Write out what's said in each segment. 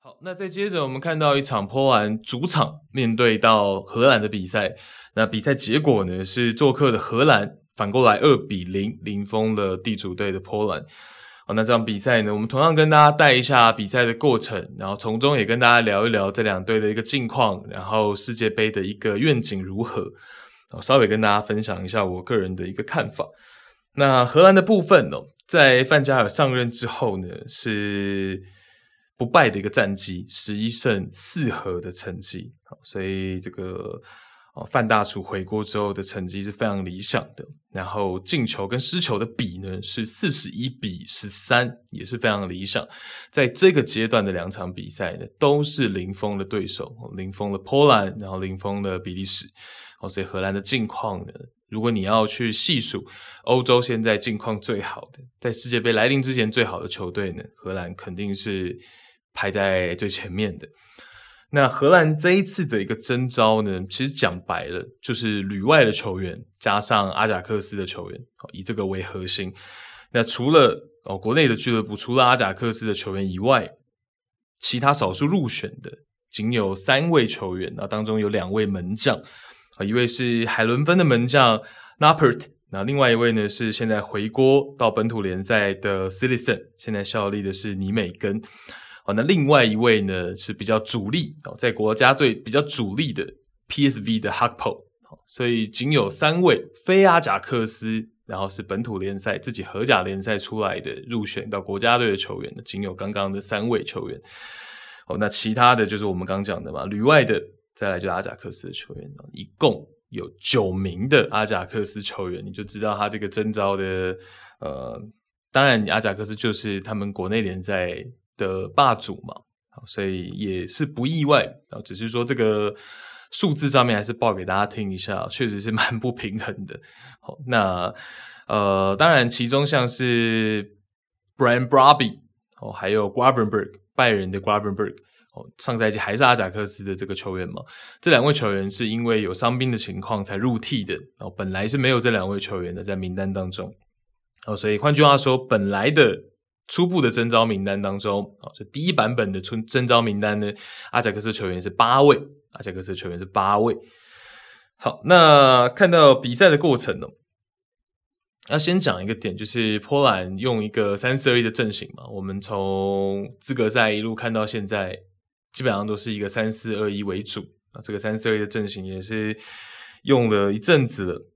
好，那再接着我们看到一场波兰主场面对到荷兰的比赛，那比赛结果呢是做客的荷兰反过来二比零零封了地主队的波兰。那这场比赛呢，我们同样跟大家带一下比赛的过程，然后从中也跟大家聊一聊这两队的一个近况，然后世界杯的一个愿景如何。稍微跟大家分享一下我个人的一个看法。那荷兰的部分哦，在范加尔上任之后呢，是不败的一个战绩，十一胜四和的成绩。所以这个哦，范大厨回国之后的成绩是非常理想的。然后进球跟失球的比呢是四十一比十三，也是非常理想。在这个阶段的两场比赛呢，都是零封的对手，零封了波兰，然后零封了比利时。哦，所以荷兰的境况呢，如果你要去细数欧洲现在境况最好的，在世界杯来临之前最好的球队呢，荷兰肯定是排在最前面的。那荷兰这一次的一个征召呢，其实讲白了就是旅外的球员加上阿贾克斯的球员，以这个为核心。那除了哦国内的俱乐部，除了阿贾克斯的球员以外，其他少数入选的仅有三位球员，那当中有两位门将，啊，一位是海伦芬的门将 Noppert，那另外一位呢是现在回国到本土联赛的 Cillessen，现在效力的是尼美根。好，那另外一位呢是比较主力哦，在国家队比较主力的 PSV 的 Hakpo，所以仅有三位非阿贾克斯，然后是本土联赛自己荷甲联赛出来的入选到国家队的球员，仅有刚刚的三位球员。哦，那其他的就是我们刚讲的嘛，旅外的，再来就是阿贾克斯的球员，一共有九名的阿贾克斯球员，你就知道他这个征召的，呃，当然阿贾克斯就是他们国内联赛的霸主嘛，所以也是不意外啊。只是说这个数字上面还是报给大家听一下，确实是蛮不平衡的。好，那呃，当然其中像是 Brian Brobby 哦，还有 g r a b e n b e r g 拜仁的 g r a b e n b e r g 哦，上赛季还是阿贾克斯的这个球员嘛。这两位球员是因为有伤兵的情况才入替的哦，本来是没有这两位球员的在名单当中哦，所以换句话说，本来的。初步的征召名单当中，啊，这第一版本的征征召名单呢，阿贾克斯球员是八位，阿贾克斯球员是八位。好，那看到比赛的过程呢，要先讲一个点，就是波兰用一个三四二一的阵型嘛，我们从资格赛一路看到现在，基本上都是一个三四二一为主啊，这个三四二一的阵型也是用了一阵子了。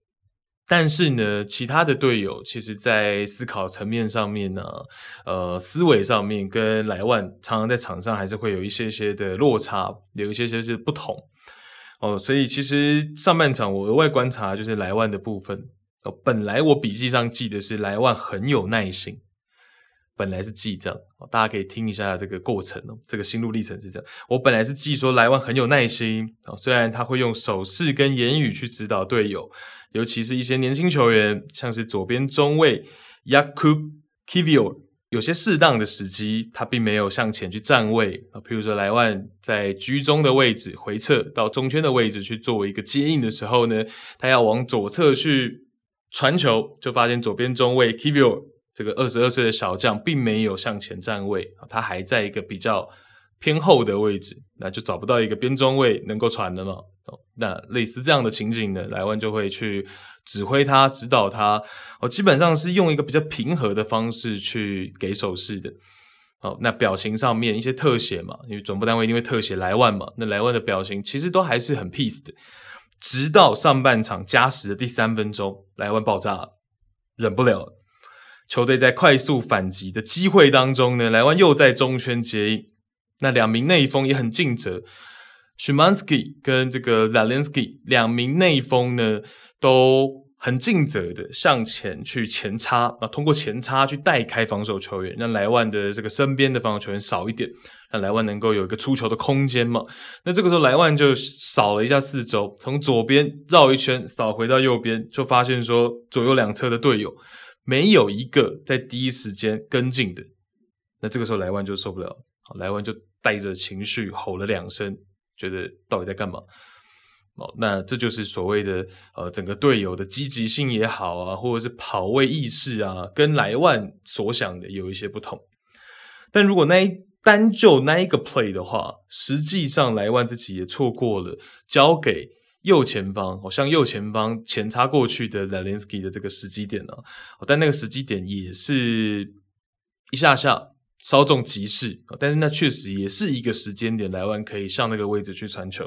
但是呢，其他的队友其实，在思考层面上面呢，呃，思维上面跟莱万常常在场上还是会有一些些的落差，有一些些的不同哦。所以其实上半场我额外观察就是莱万的部分哦。本来我笔记上记的是莱万很有耐心，本来是记这样，大家可以听一下这个过程哦，这个心路历程是这样。我本来是记说莱万很有耐心哦，虽然他会用手势跟言语去指导队友。尤其是一些年轻球员，像是左边中卫 Yakub k i v i o 有些适当的时机，他并没有向前去站位啊。譬如说莱万在居中的位置回撤到中圈的位置去作为一个接应的时候呢，他要往左侧去传球，就发现左边中卫 k i v i o 这个二十二岁的小将并没有向前站位啊，他还在一个比较偏后的位置，那就找不到一个边中位能够传的嘛。那类似这样的情景呢，莱万就会去指挥他、指导他。哦，基本上是用一个比较平和的方式去给手势的。哦，那表情上面一些特写嘛，因为总部单位一定会特写莱万嘛。那莱万的表情其实都还是很 peace 的，直到上半场加时的第三分钟，莱万爆炸了，忍不了了。球队在快速反击的机会当中呢，莱万又在中圈接应，那两名内锋也很尽责。Szymanski 跟这个 Zielinski 两名内锋呢，都很尽责的向前去前插啊，通过前插去带开防守球员，让莱万的这个身边的防守球员少一点，让莱万能够有一个出球的空间嘛。那这个时候莱万就扫了一下四周，从左边绕一圈扫回到右边，就发现说左右两侧的队友没有一个在第一时间跟进的。那这个时候莱万就受不了，莱万就带着情绪吼了两声，觉得到底在干嘛？哦，那这就是所谓的呃，整个队友的积极性也好啊，或者是跑位意识啊，跟莱万所想的有一些不同。但如果那一单就那一个 play 的话，实际上莱万自己也错过了交给右前方，好像右前方前插过去的 Zelensky 的这个时机点啊。但那个时机点也是一下下。稍纵即逝，但是那确实也是一个时间点，莱万可以上那个位置去传球。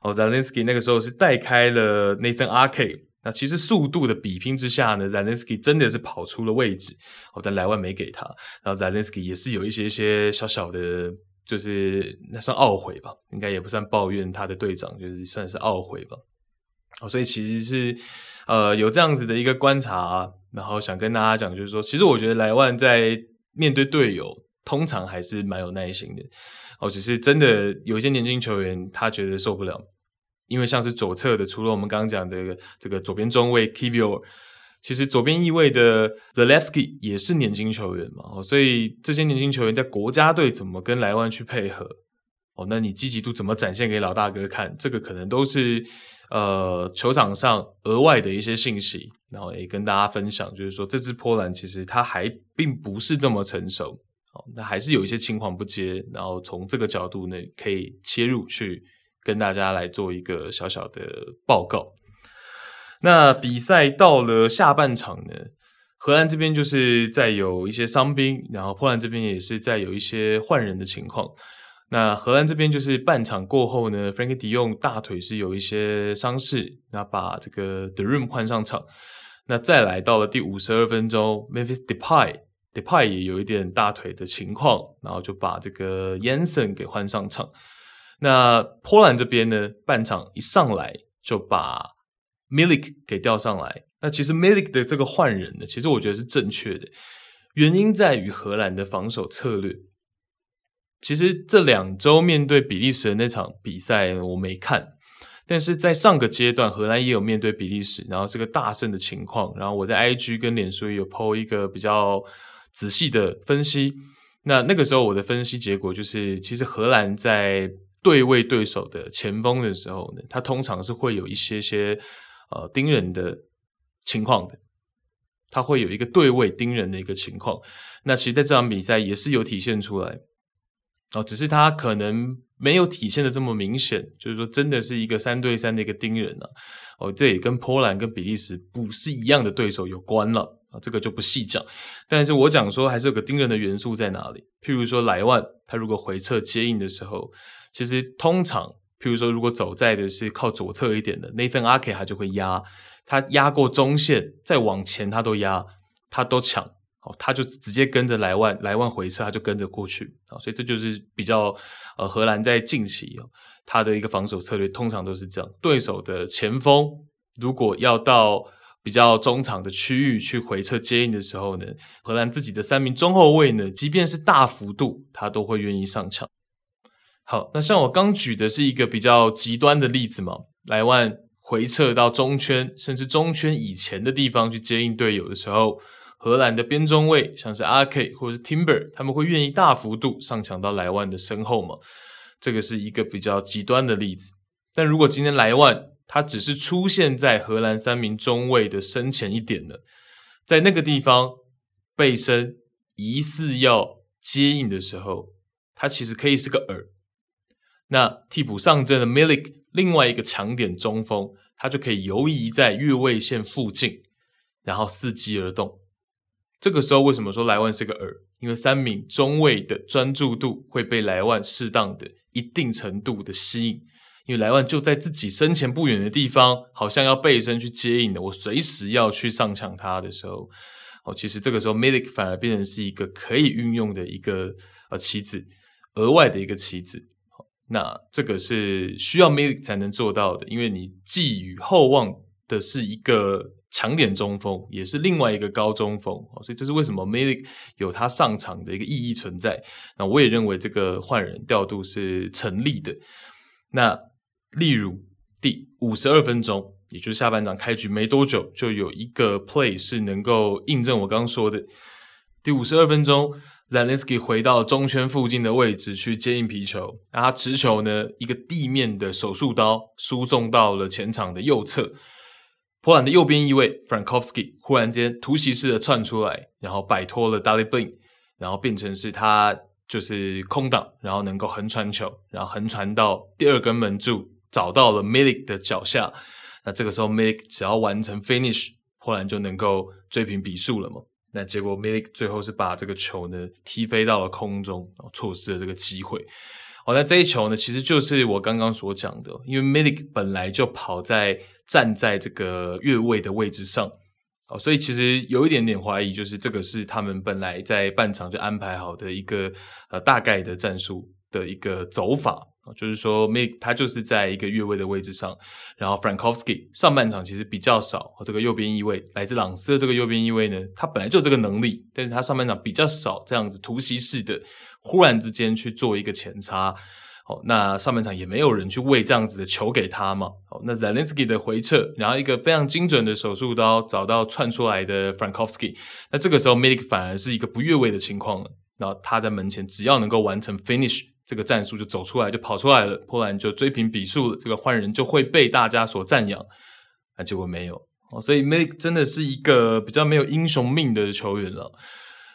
哦，Zelensky 那个时候是带开了 Nathan Ake，那其实速度的比拼之下呢，Zelensky 真的是跑出了位置，哦，但莱万没给他。然后 Zelensky 也是有一些些小小的，就是那算懊悔吧，应该也不算抱怨他的队长，就是算是懊悔吧。哦，所以其实是呃有这样子的一个观察，然后想跟大家讲，就是说，其实我觉得莱万在面对队友。通常还是蛮有耐心的哦，只是真的有一些年轻球员他觉得受不了，因为像是左侧的，除了我们刚刚讲的这个左边中卫 Kivior，其实左边翼位的 Zalewski 也是年轻球员嘛，哦所以这些年轻球员在国家队怎么跟莱万去配合哦？那你积极度怎么展现给老大哥看？这个可能都是呃球场上额外的一些信息，然后也跟大家分享，就是说这支波兰其实他还并不是这么成熟。那还是有一些青黄不接，然后从这个角度呢，可以切入去跟大家来做一个小小的报告。那比赛到了下半场呢，荷兰这边就是在有一些伤兵，然后波兰这边也是在有一些换人的情况。那荷兰这边就是半场过后呢，Frankie de Jong 大腿是有一些伤势，那把这个 De Roon 换上场。那再来到了第五十二分钟，Memphis Depay。Depay 也有一点大腿的情况，然后就把这个 Jensen 给换上场。那波兰这边呢，半场一上来就把 Milik 给调上来。那其实 Milik 的这个换人呢，其实我觉得是正确的，原因在于荷兰的防守策略。其实这两周面对比利时的那场比赛我没看，但是在上个阶段荷兰也有面对比利时，然后是个大胜的情况。然后我在 IG 跟脸书也有 po 一个比较。仔细的分析，那那个时候我的分析结果就是，其实荷兰在对位对手的前锋的时候呢，他通常是会有一些些呃盯人的情况的，他会有一个对位盯人的一个情况。那其实在这场比赛也是有体现出来，哦，只是他可能没有体现的这么明显，就是说真的是一个三对三的一个盯人啊，哦，这也跟波兰跟比利时不是一样的对手有关了。这个就不细讲，但是我讲说还是有个盯人的元素在哪里。譬如说莱万，他如果回撤接应的时候，其实通常，譬如说如果走在的是靠左侧一点的 Nathan Ake，他就会压，他压过中线再往前他都压，他都抢，哦，他就直接跟着莱万，莱万回撤他就跟着过去，啊，所以这就是比较呃荷兰在近期，他的一个防守策略通常都是这样，对手的前锋如果要到。比较中场的区域去回撤接应的时候呢，荷兰自己的三名中后卫呢，即便是大幅度，他都会愿意上场。好，那像我刚举的是一个比较极端的例子嘛，莱万回撤到中圈，甚至中圈以前的地方去接应队友的时候，荷兰的边中卫像是阿 K 或者是 Timber，他们会愿意大幅度上抢到莱万的身后嘛？这个是一个比较极端的例子。但如果今天莱万，他只是出现在荷兰三名中卫的身前一点的，在那个地方背身疑似要接应的时候，他其实可以是个饵。那替补上阵的 Milik 另外一个强点中锋，他就可以游移在越位线附近，然后伺机而动。这个时候为什么说莱万是个饵？因为三名中卫的专注度会被莱万适当的一定程度的吸引。因为莱万就在自己身前不远的地方，好像要背身去接应的，我随时要去上抢他的时候，哦，其实这个时候 Milik 反而变成是一个可以运用的一个呃棋子，额外的一个棋子。那这个是需要 Milik 才能做到的，因为你寄予厚望的是一个强点中锋，也是另外一个高中锋，所以这是为什么 Milik 有他上场的一个意义存在。那我也认为这个换人调度是成立的。那例如第五十二分钟，也就是下半场开局没多久，就有一个 play 是能够印证我刚刚说的。第五十二分钟，，Zelensky 回到中圈附近的位置去接应皮球，然后他持球呢，一个地面的手术刀输送到了前场的右侧。波兰的右边翼卫 Frankowski 忽然间突袭式的窜出来，然后摆脱了 Daley Blind，然后变成是他就是空档，然后能够横传球，然后横传到第二根门柱，找到了 Milik 的脚下。那这个时候 Milik 只要完成 finish，波兰就能够追平比数了嘛。那结果 Milik 最后是把这个球呢踢飞到了空中，然后错失了这个机会。好，那这一球呢，其实就是我刚刚所讲的，因为 Milik 本来就跑在站在这个越位的位置上，哦，所以其实有一点点怀疑，就是这个是他们本来在半场就安排好的一个呃大概的战术的一个走法。就是说，Mik 他就是在一个越位的位置上，然后 Frankowski 上半场其实比较少，这个右边翼卫来自朗斯的这个右边翼卫呢，他本来就这个能力，但是他上半场比较少这样子突袭式的，忽然之间去做一个前插，好，那上半场也没有人去喂这样子的球给他嘛，好，那 Zielinski 的回撤，然后一个非常精准的手术刀找到窜出来的 Frankowski，那这个时候 Milik 反而是一个不越位的情况了，然后他在门前只要能够完成 finish。这个战术就走出来，就跑出来了，波兰就追平比数了。这个换人就会被大家所赞扬，啊，结果没有哦，所以 Milik 真的是一个比较没有英雄命的球员了。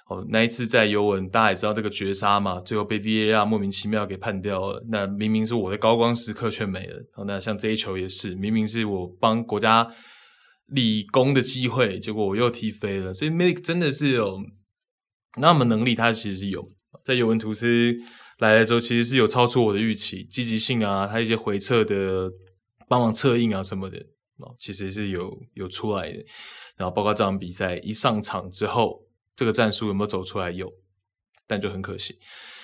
哦，那一次在尤文，大家也知道这个绝杀嘛，最后被 VAR 莫名其妙给判掉了。那明明是我的高光时刻却没了。那像这一球也是，明明是我帮国家立功的机会，结果我又踢飞了。所以 Milik 真的是有那么能力，他其实是有在尤文图斯。来了之后，其实是有超出我的预期，积极性啊，他一些回撤的帮忙策应啊什么的，哦，其实是有有出来的。然后包括这场比赛一上场之后，这个战术有没有走出来？有，但就很可惜。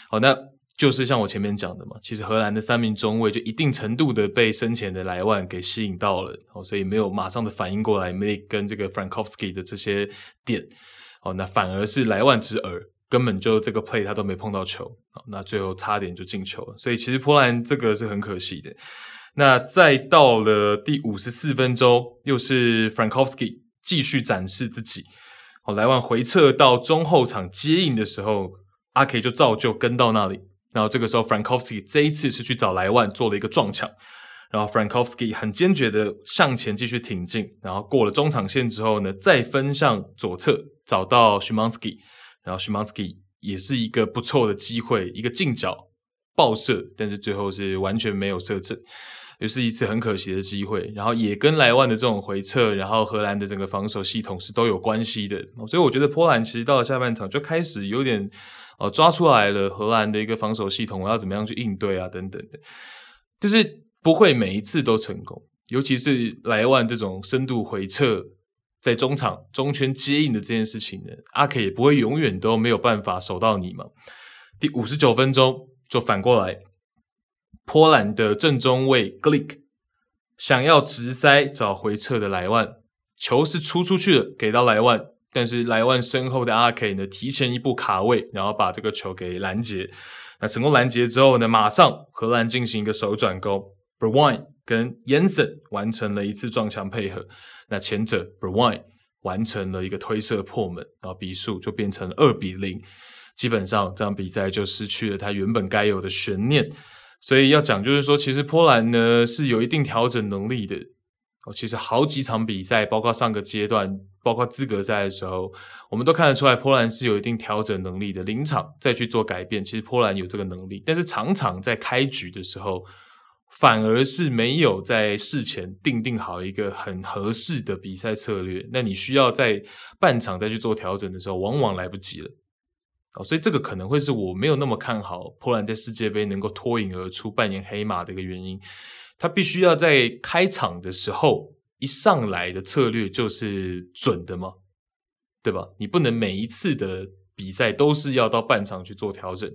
好，那就是像我前面讲的嘛，其实荷兰的三名中卫就一定程度的被身前的莱万给吸引到了，哦，所以没有马上的反应过来没跟这个 Frankowski 的这些点，哦，那反而是莱万之耳。根本就这个 play 他都没碰到球，那最后差点就进球了，所以其实波兰这个是很可惜的。那再到了第五十四分钟，又是 Frankowski 继续展示自己，好，莱万回撤到中后场接应的时候，阿 K 就照旧跟到那里，然后这个时候 Frankowski 这一次是去找莱万做了一个撞墙，然后 Frankowski 很坚决的向前继续挺进，然后过了中场线之后呢，再分向左侧找到 Szymanski。然后 Szymanski 也是一个不错的机会，一个近角爆射，但是最后是完全没有射正，也是一次很可惜的机会。然后也跟莱万的这种回撤，然后荷兰的整个防守系统是都有关系的。所以我觉得波兰其实到了下半场就开始有点呃抓出来了荷兰的一个防守系统，我要怎么样去应对啊等等的，就是不会每一次都成功，尤其是莱万这种深度回撤。在中场中圈接应的这件事情呢，阿 K 也不会永远都没有办法守到你嘛。第五十九分钟就反过来，波兰的正中卫 Glik 想要直塞找回撤的莱万，球是出出去了，给到莱万，但是莱万身后的阿 K 呢提前一步卡位，然后把这个球给拦截。那成功拦截之后呢，马上荷兰进行一个手转攻 b r w i n 跟 Yensen 完成了一次撞墙配合。那前者 Bergwijn 完成了一个推射破门，然后比数就变成了二比零。基本上这场比赛就失去了它原本该有的悬念。所以要讲就是说，其实波兰呢是有一定调整能力的。哦，其实好几场比赛，包括上个阶段，包括资格赛的时候，我们都看得出来波兰是有一定调整能力的。临场再去做改变，其实波兰有这个能力，但是常常在开局的时候。反而是没有在事前定定好一个很合适的比赛策略，那你需要在半场再去做调整的时候，往往来不及了。哦，所以这个可能会是我没有那么看好波兰在世界杯能够脱颖而出、扮演黑马的一个原因。他必须要在开场的时候一上来的策略就是准的嘛，对吧？你不能每一次的比赛都是要到半场去做调整，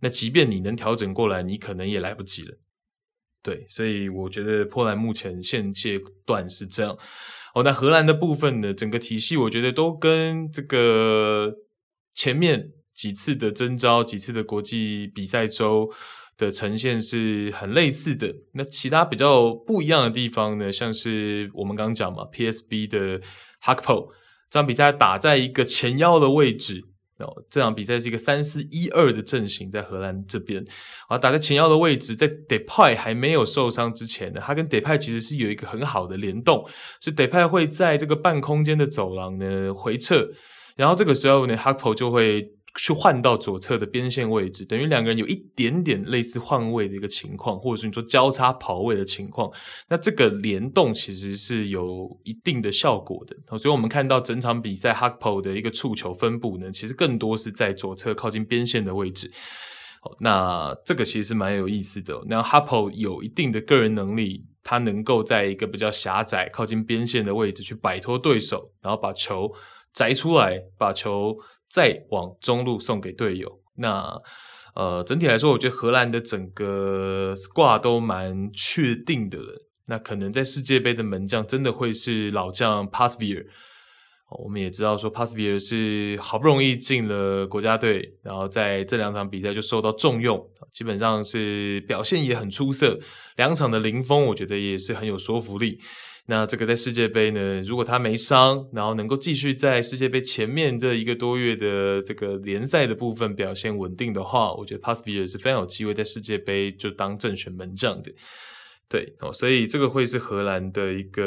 那即便你能调整过来，你可能也来不及了。对，所以我觉得波兰目前现阶段是这样。哦，那荷兰的部分呢，整个体系我觉得都跟这个前面几次的征召、几次的国际比赛周的呈现是很类似的。那其他比较不一样的地方呢，像是我们刚刚讲嘛，PSB 的 Hakpo 这场比赛打在一个前腰的位置，哦，这场比赛是一个三四一二的阵型在荷兰这边，啊，打在前腰的位置，在 Depay 还没有受伤之前呢，他跟 Depay 其实是有一个很好的联动，是 Depay 会在这个半空间的走廊呢回撤，然后这个时候呢，Gakpo 就会。去换到左侧的边线位置，等于两个人有一点点类似换位的一个情况，或者是你说交叉跑位的情况。那这个联动其实是有一定的效果的。所以我们看到整场比赛 Gakpo 的一个触球分布呢，其实更多是在左侧靠近边线的位置。那这个其实是蛮有意思的。那 Gakpo 有一定的个人能力，他能够在一个比较狭窄、靠近边线的位置去摆脱对手，然后把球摘出来，把球。再往中路送给队友。那呃，整体来说，我觉得荷兰的整个 squad 都蛮确定的了。那可能在世界杯的门将真的会是老将 Pasveer。我们也知道说 Pasveer 是好不容易进了国家队，然后在这两场比赛就受到重用，基本上是表现也很出色。两场的零封，我觉得也是很有说服力。那这个在世界杯呢，如果他没伤，然后能够继续在世界杯前面这一个多月的这个联赛的部分表现稳定的话，我觉得 Pasveer 是非常有机会在世界杯就当正选门将的。对哦，所以这个会是荷兰的一个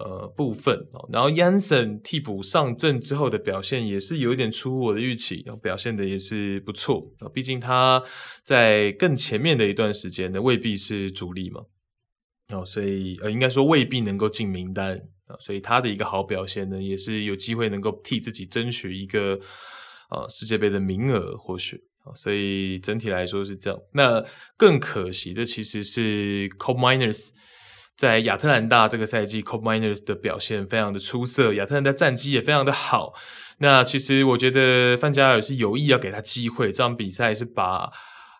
呃部分哦。然后 Yansen 替补上阵之后的表现也是有一点出乎我的预期，然后表现的也是不错啊。毕竟他在更前面的一段时间呢，未必是主力嘛。哦，所以呃，应该说未必能够进名单啊，所以他的一个好表现呢，也是有机会能够替自己争取一个呃世界杯的名额，或许啊，所以整体来说是这样。那更可惜的其实是 c o b Miners 在亚特兰大这个赛季 c o b Miners 的表现非常的出色，亚特兰大战绩也非常的好。那其实我觉得范加尔是有意要给他机会，这场比赛是把。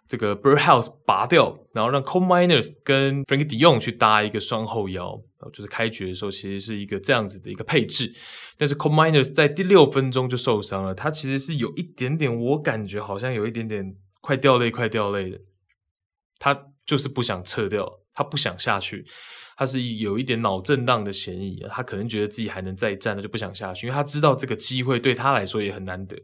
这个 Birdhouse 拔掉，然后让 Kob Meiners 跟 Frenkie de Jong 去搭一个双后腰，就是开局的时候其实是一个这样子的一个配置。但是 Kob Meiners 在第六分钟就受伤了，他其实是有一点点，我感觉好像有一点点快掉泪，快掉泪的。他就是不想撤掉，他不想下去，他是有一点脑震荡的嫌疑。他可能觉得自己还能再战，他就不想下去，因为他知道这个机会对他来说也很难得，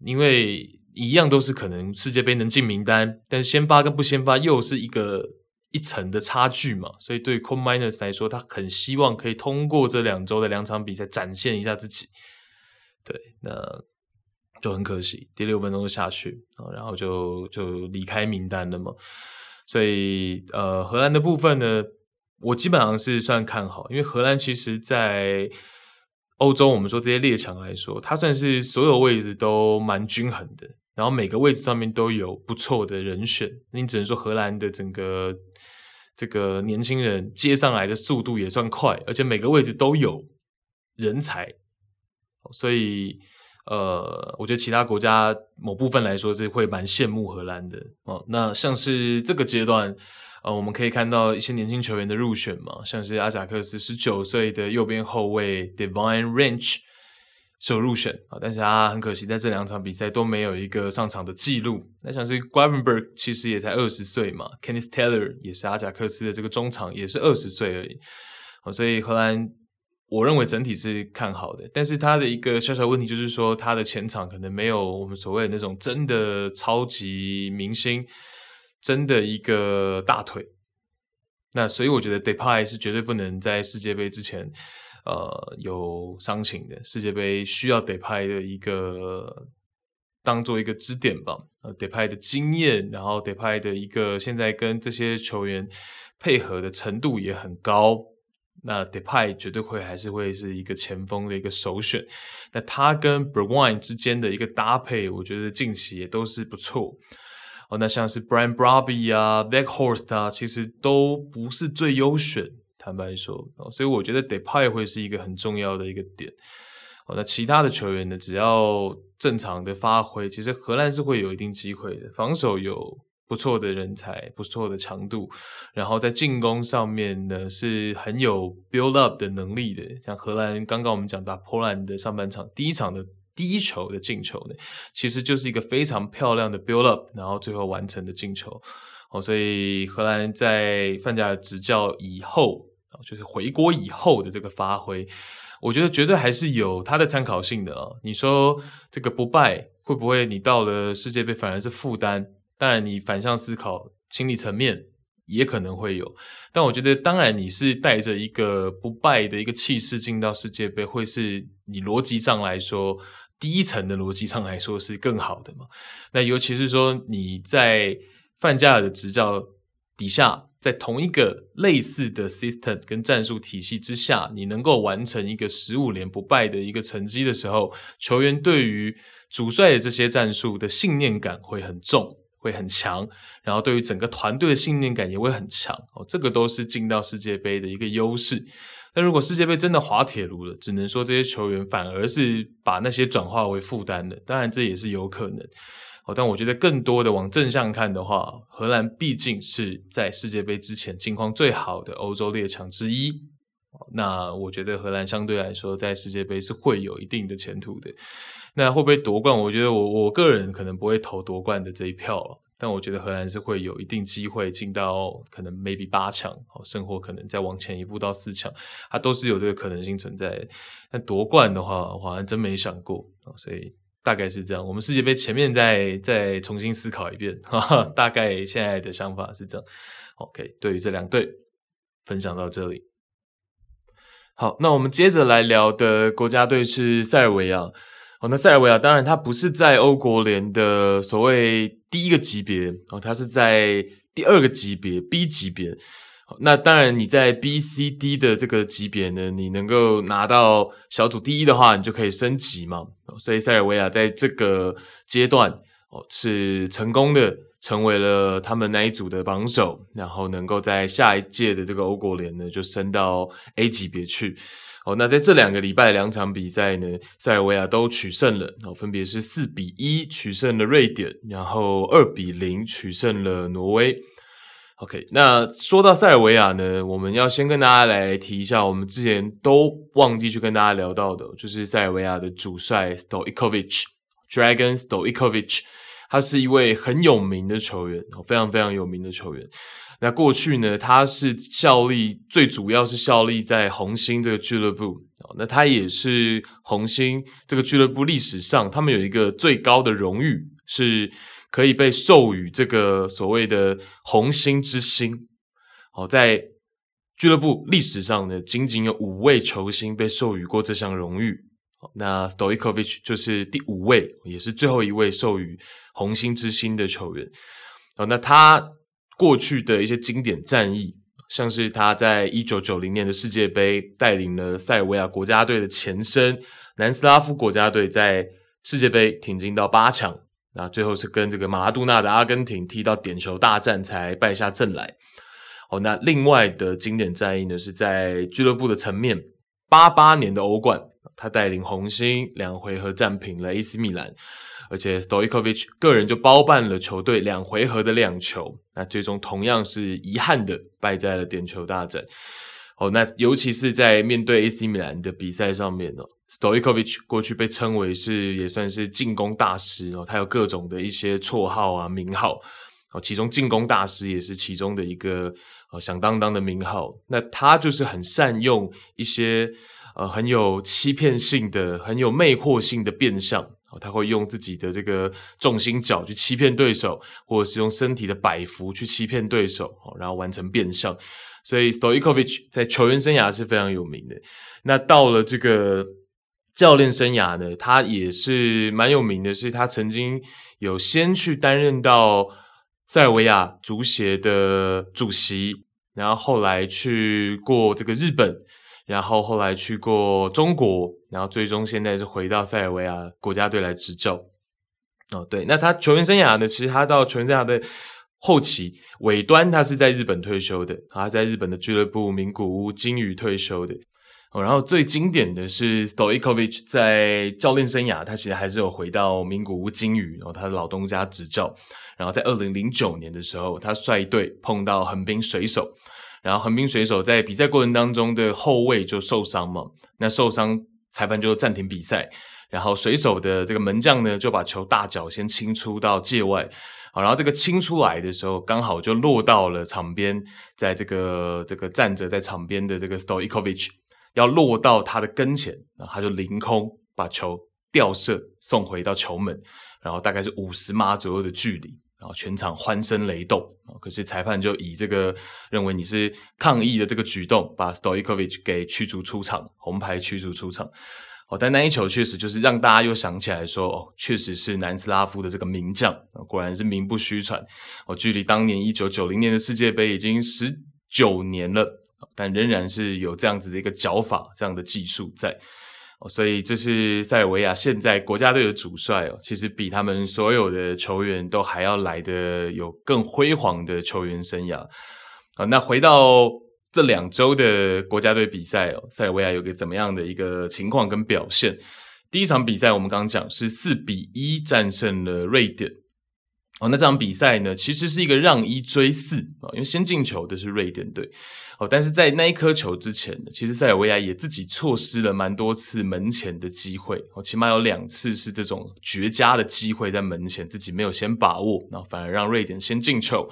因为。一样都是可能世界杯能进名单，但是先发跟不先发又是一个一层的差距嘛，所以对 Kob Meiners 来说，他很希望可以通过这两周的两场比赛展现一下自己。对，那就很可惜，第六分钟就下去，然后就就离开名单了嘛。所以呃，荷兰的部分呢，我基本上是算看好，因为荷兰其实在。欧洲，我们说这些列强来说，它算是所有位置都蛮均衡的，然后每个位置上面都有不错的人选。你只能说荷兰的整个这个年轻人接上来的速度也算快，而且每个位置都有人才，所以呃，我觉得其他国家某部分来说是会蛮羡慕荷兰的哦。那像是这个阶段。呃，我们可以看到一些年轻球员的入选嘛，像是阿贾克斯十九岁的右边后卫 Divine Ranch 是有入选啊，但是他很可惜在这两场比赛都没有一个上场的记录。那像是 g r a v e n b e r g 其实也才二十岁嘛，Kenneth Taylor 也是阿贾克斯的这个中场，也是二十岁而已。所以荷兰我认为整体是看好的，但是他的一个小小问题就是说，他的前场可能没有我们所谓的那种真的超级明星。真的一个大腿，那所以我觉得 Depay 是绝对不能在世界杯之前，呃，有伤情的。世界杯需要 Depay 的一个当做一个支点吧。呃，Depay 的经验，然后 Depay 的一个现在跟这些球员配合的程度也很高。那 Depay 绝对会还是会是一个前锋的一个首选。那他跟 Bergwijn 之间的一个搭配，我觉得近期也都是不错。哦，那像是 Brian Brobby 啊，Weghorst 啊，其实都不是最优选，坦白说，哦，所以我觉得 Depay 会是一个很重要的一个点。哦，那其他的球员呢，只要正常的发挥，其实荷兰是会有一定机会的。防守有不错的人才，不错的强度，然后在进攻上面呢，是很有 build up 的能力的。像荷兰刚刚我们讲到波兰的上半场第一场的。第一球的进球呢，其实就是一个非常漂亮的 build up，然后最后完成的进球。哦，所以荷兰在范加尔执教以后，就是回国以后的这个发挥，我觉得绝对还是有它的参考性的啊。你说这个不败会不会你到了世界杯反而是负担？当然，你反向思考，心理层面也可能会有。但我觉得，当然你是带着一个不败的一个气势进到世界杯，会是你逻辑上来说第一层的逻辑上来说是更好的嘛。那尤其是说你在范加尔的执教底下。在同一个类似的 system 跟战术体系之下，你能够完成一个十五连不败的一个成绩的时候，球员对于主帅的这些战术的信念感会很重，会很强，然后对于整个团队的信念感也会很强。哦，这个都是进到世界杯的一个优势。但如果世界杯真的滑铁卢了，只能说这些球员反而是把那些转化为负担的。当然，这也是有可能。哦但我觉得更多的往正向看的话，荷兰毕竟是在世界杯之前境况最好的欧洲列强之一。那我觉得荷兰相对来说在世界杯是会有一定的前途的。那会不会夺冠？我觉得我我个人可能不会投夺冠的这一票了。但我觉得荷兰是会有一定机会进到可能 maybe 八强，甚或可能再往前一步到四强，它都是有这个可能性存在的。但夺冠的话，我好像真没想过，所以。大概是这样，我们世界杯前面再再重新思考一遍，哈哈，大概现在的想法是这样。OK，对于这两队分享到这里。好，那我们接着来聊的国家队是塞尔维亚。哦，那塞尔维亚当然它不是在欧国联的所谓第一个级别哦，它是在第二个级别 B 级别。那当然，你在 B、C、D 的这个级别呢，你能够拿到小组第一的话，你就可以升级嘛。所以塞尔维亚在这个阶段哦是成功的，成为了他们那一组的榜首，然后能够在下一届的这个欧国联呢就升到 A 级别去。哦，那在这两个礼拜两场比赛呢，塞尔维亚都取胜了，哦，分别是四比一取胜了瑞典，然后二比零取胜了挪威。OK，那说到塞尔维亚呢，我们要先跟大家来提一下，我们之前都忘记去跟大家聊到的，就是塞尔维亚的主帅 Stojkovic，Dragon Stojkovic，他是一位很有名的球员，非常非常有名的球员。那过去呢，他是效力，最主要是效力在红星这个俱乐部。那他也是红星这个俱乐部历史上，他们有一个最高的荣誉是。可以被授予这个所谓的“红星之星”。好，在俱乐部历史上呢，仅仅有五位球星被授予过这项荣誉。那 Stoikovic 就是第五位，也是最后一位授予“红星之星”的球员。好，那他过去的一些经典战役，像是他在一九九零年的世界杯带领了塞尔维亚国家队的前身南斯拉夫国家队，在世界杯挺进到八强。那最后是跟这个马拉杜纳的阿根廷踢到点球大战才败下阵来。哦，那另外的经典战役呢，是在俱乐部的层面，八八年的欧冠，他带领红星两回合战平了 AC 米兰，而且 Stoichkov 个人就包办了球队两回合的两球。那最终同样是遗憾的败在了点球大战。哦，那尤其是在面对 AC 米兰的比赛上面呢。Stoichkov 过去被称为是也算是进攻大师哦，他有各种的一些绰号啊名号哦，其中进攻大师也是其中的一个呃响当当的名号。那他就是很善用一些呃很有欺骗性的、很有魅惑性的变相哦，他会用自己的这个重心脚去欺骗对手，或者是用身体的摆幅去欺骗对手哦，然后完成变相。所以，Stoichkovic 在球员生涯是非常有名的。那到了这个。教练生涯呢，他也是蛮有名的，是他曾经有先去担任到塞尔维亚足协的主席，然后后来去过这个日本，然后后来去过中国，然后最终现在是回到塞尔维亚国家队来执教。哦，对，那他球员生涯呢，其实他到球员生涯的后期尾端，他是在日本退休的，他在日本的俱乐部名古屋鲸鱼退休的。哦，然后最经典的是 Stoikovic 在教练生涯，他其实还是有回到名古屋鲸鱼，然后他的老东家执教。然后在二零零九年的时候，他率队碰到横滨水手，然后横滨水手在比赛过程当中的后卫就受伤嘛，那受伤裁判就暂停比赛，然后水手的这个门将呢就把球大脚先清出到界外，好，然后这个清出来的时候刚好就落到了场边，在这个这个站着在场边的这个 Stoichkov 要落到他的跟前，然后他就凌空把球吊射送回到球门，然后大概是五十码左右的距离，然后全场欢声雷动。可是裁判就以这个认为你是抗议的这个举动，把 Stojkovic 给驱逐出场，红牌驱逐出场。哦，但那一球确实就是让大家又想起来说，哦，确实是南斯拉夫的这个名将，果然是名不虚传。哦，距离当年一九九零年的世界杯已经十九年了，但仍然是有这样子的一个脚法，这样的技术在。哦，所以这是塞尔维亚现在国家队的主帅哦，其实比他们所有的球员都还要来的有更辉煌的球员生涯。好，那回到。这两周的国家队比赛哦，塞尔维亚有个怎么样的一个情况跟表现？第一场比赛我们刚刚讲是四比一战胜了瑞典哦。那这场比赛呢，其实是一个让一追四啊，因为先进球的是瑞典队哦。但是在那一颗球之前，其实塞尔维亚也自己错失了蛮多次门前的机会哦，起码有两次是这种绝佳的机会在门前自己没有先把握，然后反而让瑞典先进球。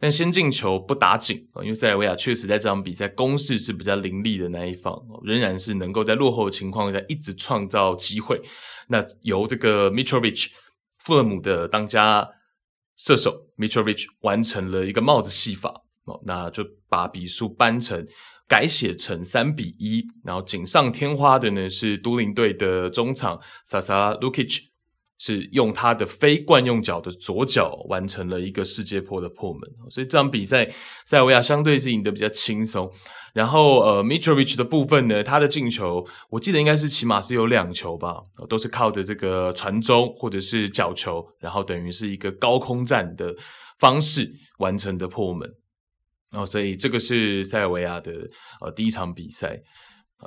但先进球不打紧啊，因为塞尔维亚确实在这场比赛攻势是比较凌厉的那一方，仍然是能够在落后的情况下一直创造机会。那由这个 Mitrovic 富勒姆的当家射手 Mitrovic 完成了一个帽子戏法哦，那就把比数扳成改写成三比一，然后锦上添花的呢是都灵队的中场 Sasa Lukic。是用他的非惯用脚的左脚完成了一个世界波的破门，所以这场比赛塞尔维亚相对是赢得比较轻松。然后呃，Mitrovic 的部分呢，他的进球我记得应该是起码是有两球吧，都是靠着这个传中或者是角球，然后等于是一个高空战的方式完成的破门。然哦，所以这个是塞尔维亚的呃第一场比赛。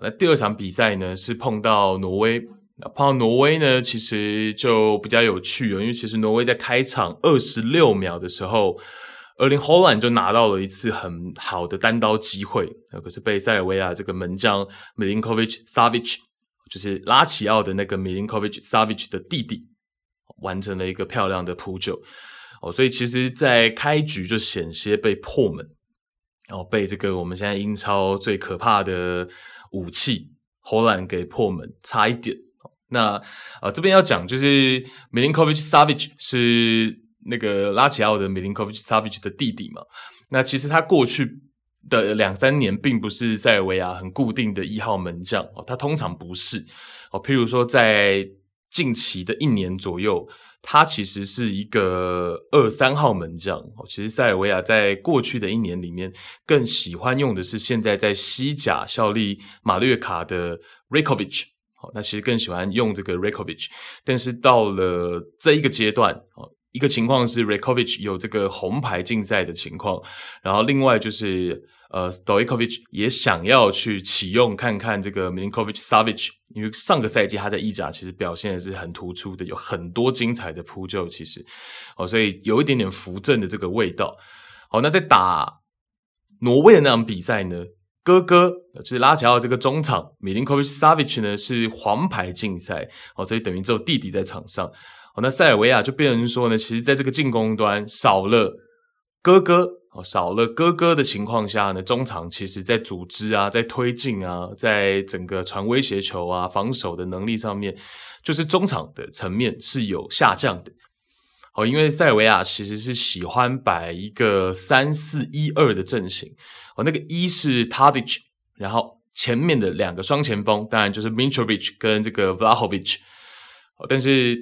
那第二场比赛呢是碰到挪威。那碰到挪威呢，其实就比较有趣哦，因为其实挪威在开场二十六秒的时候，Erling Haaland 就拿到了一次很好的单刀机会，可是被塞尔维亚这个门将 Milinkovic Savic，就是拉齐奥的那个 Milinkovic Savic 的弟弟，完成了一个漂亮的扑救哦，所以其实，在开局就险些被破门，然后被这个我们现在英超最可怕的武器 Haaland 给破门，差一点。那呃，这边要讲就是 Milinkovic Savic 是那个拉齐奥的 Milinkovic Savic 的弟弟嘛。那其实他过去的两三年并不是塞尔维亚很固定的一号门将哦，他通常不是哦。譬如说在近期的一年左右，他其实是一个二三号门将哦。其实塞尔维亚在过去的一年里面更喜欢用的是现在在西甲效力马略卡的 Rakovic。那其实更喜欢用这个 Rakovic，但是到了这一个阶段，哦，一个情况是 Rajkovic 有这个红牌禁赛的情况，然后另外就是呃 s t o i k o v i c 也想要去启用看看这个 Milinkovic Savic，因为上个赛季他在意甲其实表现的是很突出的，有很多精彩的扑救，其实哦，所以有一点点扶正的这个味道。好，那在打挪威的那场比赛呢？哥哥就是拉齐奥这个中场，Milinkovic Savic 呢是黄牌禁赛，哦，所以等于只有弟弟在场上。哦，那塞尔维亚就变成说呢，其实在这个进攻端少了哥哥，哦，少了哥哥的情况下呢，中场其实在组织啊，在推进啊，在整个传威胁球啊、防守的能力上面，就是中场的层面是有下降的。哦，因为塞尔维亚其实是喜欢摆一个三四一二的阵型。哦，那个一是 Tadic，然后前面的两个双前锋，当然就是 Mitrovic 跟这个 Vlahovic。哦，但是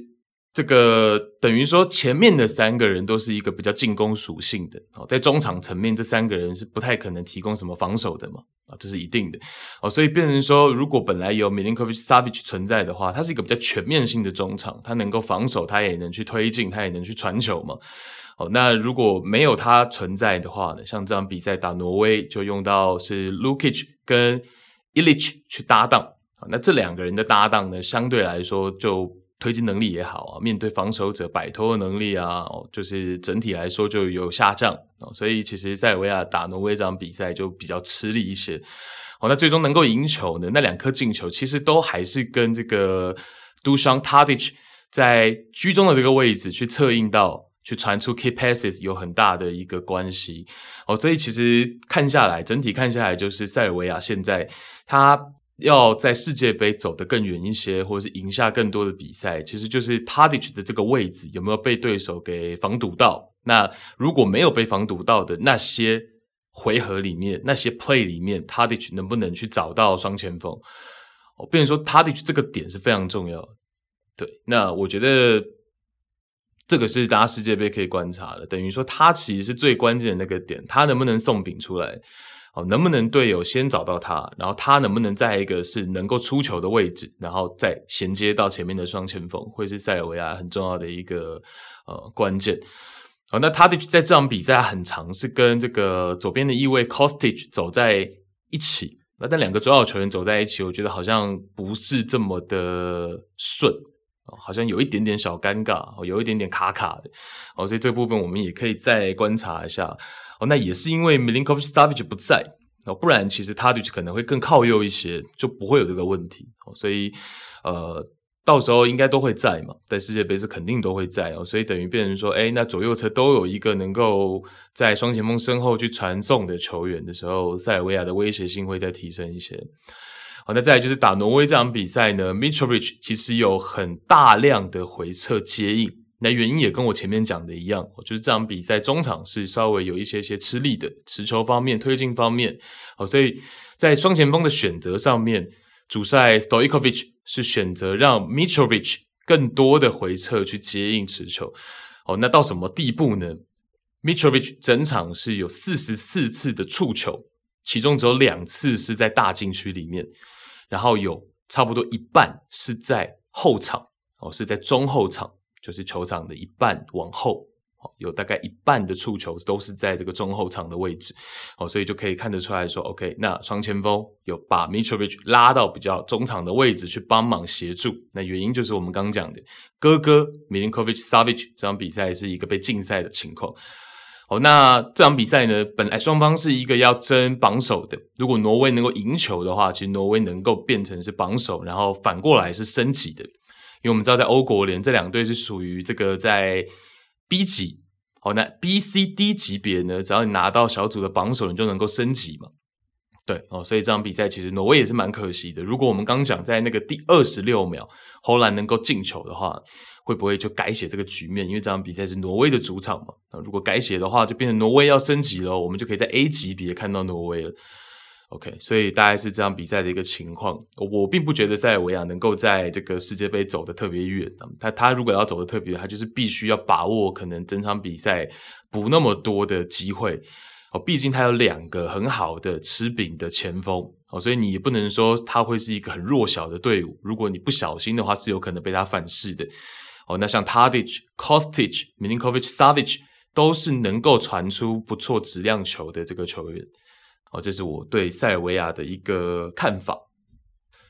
这个等于说前面的三个人都是一个比较进攻属性的。哦，在中场层面，这三个人是不太可能提供什么防守的嘛。啊，这是一定的。哦，所以变成说，如果本来有 Milinkovic Savic 存在的话，他是一个比较全面性的中场，他能够防守，他也能去推进，他也能去传球嘛。哦，那如果没有他存在的话呢？像这场比赛打挪威，就用到是 Lukic 跟 ilich 去搭档。那这两个人的搭档呢，相对来说就推进能力也好啊，面对防守者摆脱的能力啊，就是整体来说就有下降。哦，所以其实塞尔维亚打挪威这场比赛就比较吃力一些。哦，那最终能够赢球呢？那两颗进球其实都还是跟这个 Dusan Tadic 在居中的这个位置去策应到。去传出 key passes 有很大的一个关系哦，所以其实看下来，整体看下来，就是塞尔维亚现在他要在世界杯走得更远一些，或者是赢下更多的比赛，其实就是 Tadic 的这个位置有没有被对手给防堵到。那如果没有被防堵到的那些回合里面，那些 play 里面，Tadi 能不能去找到双前锋？我，变成说 Tadi 这个点是非常重要。对，那我觉得这个是大家世界杯可以观察的，等于说他其实是最关键的那个点，他能不能送饼出来？哦，能不能队友先找到他，然后他能不能在一个是能够出球的位置，然后再衔接到前面的双前锋，会是塞尔维亚很重要的一个呃关键。好，那他的在这场比赛很长，是跟这个左边的翼卫 Kostic 走在一起。那但两个主要球员走在一起，我觉得好像不是这么的顺，好像有一点点小尴尬，有一点点卡卡的。哦，所以这部分我们也可以再观察一下。那也是因为 Milinkovic-Savic 不在，哦，不然其实 Tadic 可能会更靠右一些，就不会有这个问题。哦，所以呃。到时候应该都会在嘛，在世界杯是肯定都会在哦，所以等于变成说，诶，那左右侧都有一个能够在双前锋身后去传送的球员的时候，塞尔维亚的威胁性会再提升一些。好，那再来就是打挪威这场比赛呢，Mitrovic 其实有很大量的回撤接应，那原因也跟我前面讲的一样，就是这场比赛中场是稍微有一些些吃力的，持球方面、推进方面，好，所以在双前锋的选择上面。主帅 Stoikovic 是选择让 Mitrovic 更多的回撤去接应持球，哦，那到什么地步呢？Mitrovic 整场是有四十四次的触球，其中只有两次是在大禁区里面，然后有差不多一半是在后场，哦，是在中后场，就是球场的一半往后。有大概一半的触球都是在这个中后场的位置，哦，所以就可以看得出来说，OK，那双前锋有把 Mitrovic 拉到比较中场的位置去帮忙协助，那原因就是我们刚刚讲的，哥哥 Milinkovic-Savic 这场比赛是一个被禁赛的情况。哦，那这场比赛呢，本来双方是一个要争榜首的，如果挪威能够赢球的话，其实挪威能够变成是榜首，然后反过来是升级的，因为我们知道在欧国联这两队是属于这个在。B 级，好，那 B、C、D 级别呢？只要你拿到小组的榜首，你就能够升级嘛。对哦，所以这场比赛其实挪威也是蛮可惜的。如果我们刚讲在那个第二十六秒，荷兰能够进球的话，会不会就改写这个局面？因为这场比赛是挪威的主场嘛。那如果改写的话，就变成挪威要升级了，我们就可以在 A 级别看到挪威了。OK，所以大概是这场比赛的一个情况。我并不觉得塞尔维亚能够在这个世界杯走得特别远。他他如果要走得特别远，他就是必须要把握可能整场比赛不那么多的机会。哦，毕竟他有两个很好的吃饼的前锋。哦，所以你也不能说他会是一个很弱小的队伍。如果你不小心的话，是有可能被他反噬的。哦，那像 Tadic、Kostic、Milinkovic-Savic 都是能够传出不错质量球的这个球员。哦，这是我对塞尔维亚的一个看法。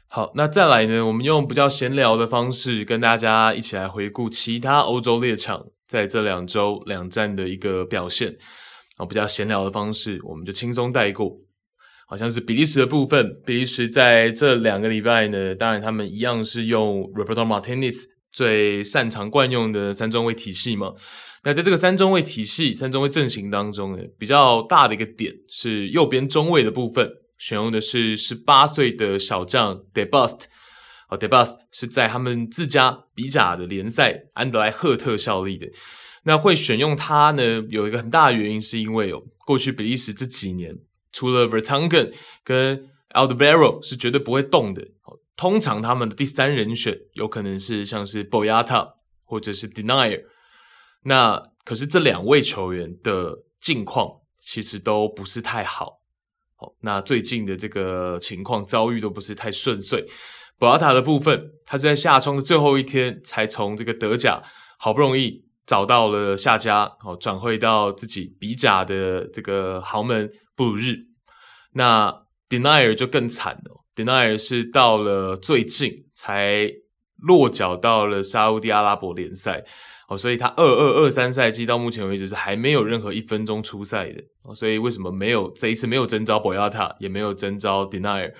好，那再来呢，我们用比较闲聊的方式跟大家一起来回顾其他欧洲列强在这两周两战的一个表现。哦，比较闲聊的方式，我们就轻松带过。好像是比利时的部分，比利时在这两个礼拜呢，当然他们一样是用 Roberto Martinez 最擅长惯用的三中卫体系嘛。那在这个三中卫体系、三中卫阵型当中呢，比较大的一个点是右边中卫的部分，选用的是十八岁的小将 De Bust。哦，De Bust 是在他们自家比甲的联赛安德莱赫特效力的。那会选用他呢，有一个很大的原因，是因为哦，过去比利时这几年除了 Vertonghen 跟 a l d e b a r o 是绝对不会动的。通常他们的第三人选有可能是像是 Boyata 或者是 Denier。那可是这两位球员的近况其实都不是太好，好，那最近的这个情况遭遇都不是太顺遂。博亚塔的部分，他是在夏窗的最后一天才从这个德甲好不容易找到了下家，好转会到自己比甲的这个豪门布鲁日。那 Denayer 就更惨了，Denayer 是到了最近才落脚到了沙乌地阿拉伯联赛。哦，所以他二二二三赛季到目前为止是还没有任何一分钟出赛的哦，所以为什么没有这一次没有征召博亚塔，也没有征召 Denayer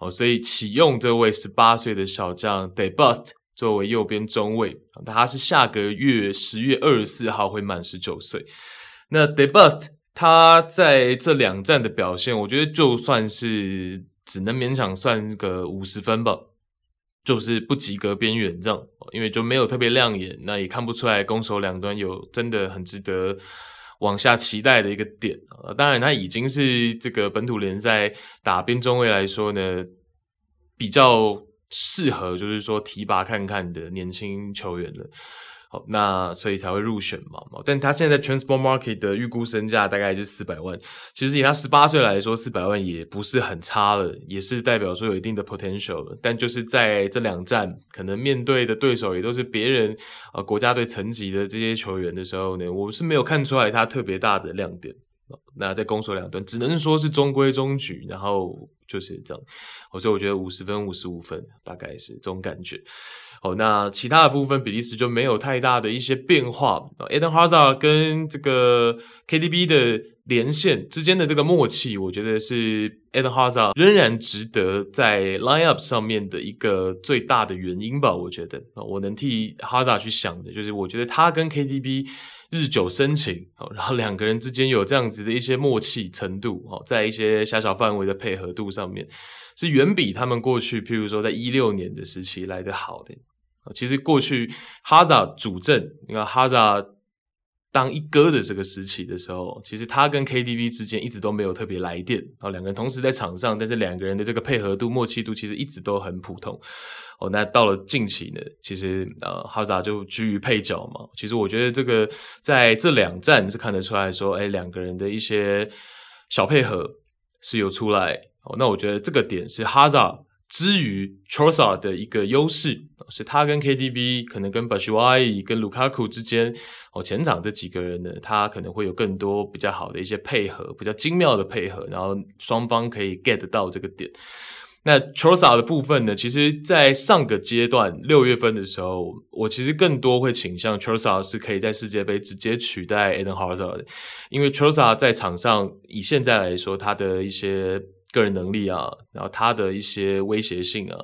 哦，所以启用这位十八岁的小将 De Bust 作为右边中卫，他是下个月十月二十四号会满十九岁。那 De Bust 他在这两战的表现，我觉得就算是只能勉强算个五十分吧，就是不及格边缘这样，因为就没有特别亮眼，那也看不出来攻守两端有真的很值得往下期待的一个点。当然，他已经是这个本土联赛打边中卫来说呢，比较适合就是说提拔看看的年轻球员了。好，那所以才会入选嘛。但他现在在 Transfer Market 的预估身价大概就是四百万。其实以他十八岁来说，四百万也不是很差了，也是代表说有一定的 potential 了。但就是在这两站，可能面对的对手也都是别人呃国家队层级的这些球员的时候呢，我是没有看出来他特别大的亮点。那在攻守两端，只能说是中规中矩，然后就是这样。所以我觉得五十分、五十五分，大概是这种感觉。哦，那其他的部分比利时就没有太大的一些变化。Eden Hazard 跟这个 KDB 的连线之间的这个默契，我觉得是 Eden Hazard 仍然值得在 lineup 上面的一个最大的原因吧。我觉得，我能替 Hazard 去想的就是，我觉得他跟 KDB 日久生情，然后两个人之间有这样子的一些默契程度，哦在一些狭小范围的配合度上面，是远比他们过去，譬如说在一六年的时期来得好的。其实过去哈萨主阵，你看哈萨当一哥的这个时期的时候，其实他跟 KDB 之间一直都没有特别来电啊，两个人同时在场上，但是两个人的这个配合度、默契度其实一直都很普通。哦，那到了近期呢，其实呃哈萨就居于配角嘛。其实我觉得这个在这两站是看得出来说，哎，两个人的一些小配合是有出来。哦，那我觉得这个点是哈萨。至于 Trossard 的一个优势，是他跟 KDB 可能跟 b a s h u a i 跟 Lukaku 之间哦，前场这几个人呢，他可能会有更多比较好的一些配合，比较精妙的配合，然后双方可以 get 到这个点。那 Trossard 的部分呢，其实，在上个阶段六月份的时候，我其实更多会倾向 Trossard 是可以在世界杯直接取代 Eden Hazard 的，因为 Trossard 在场上以现在来说，他的一些。个人能力啊，然后他的一些威胁性啊，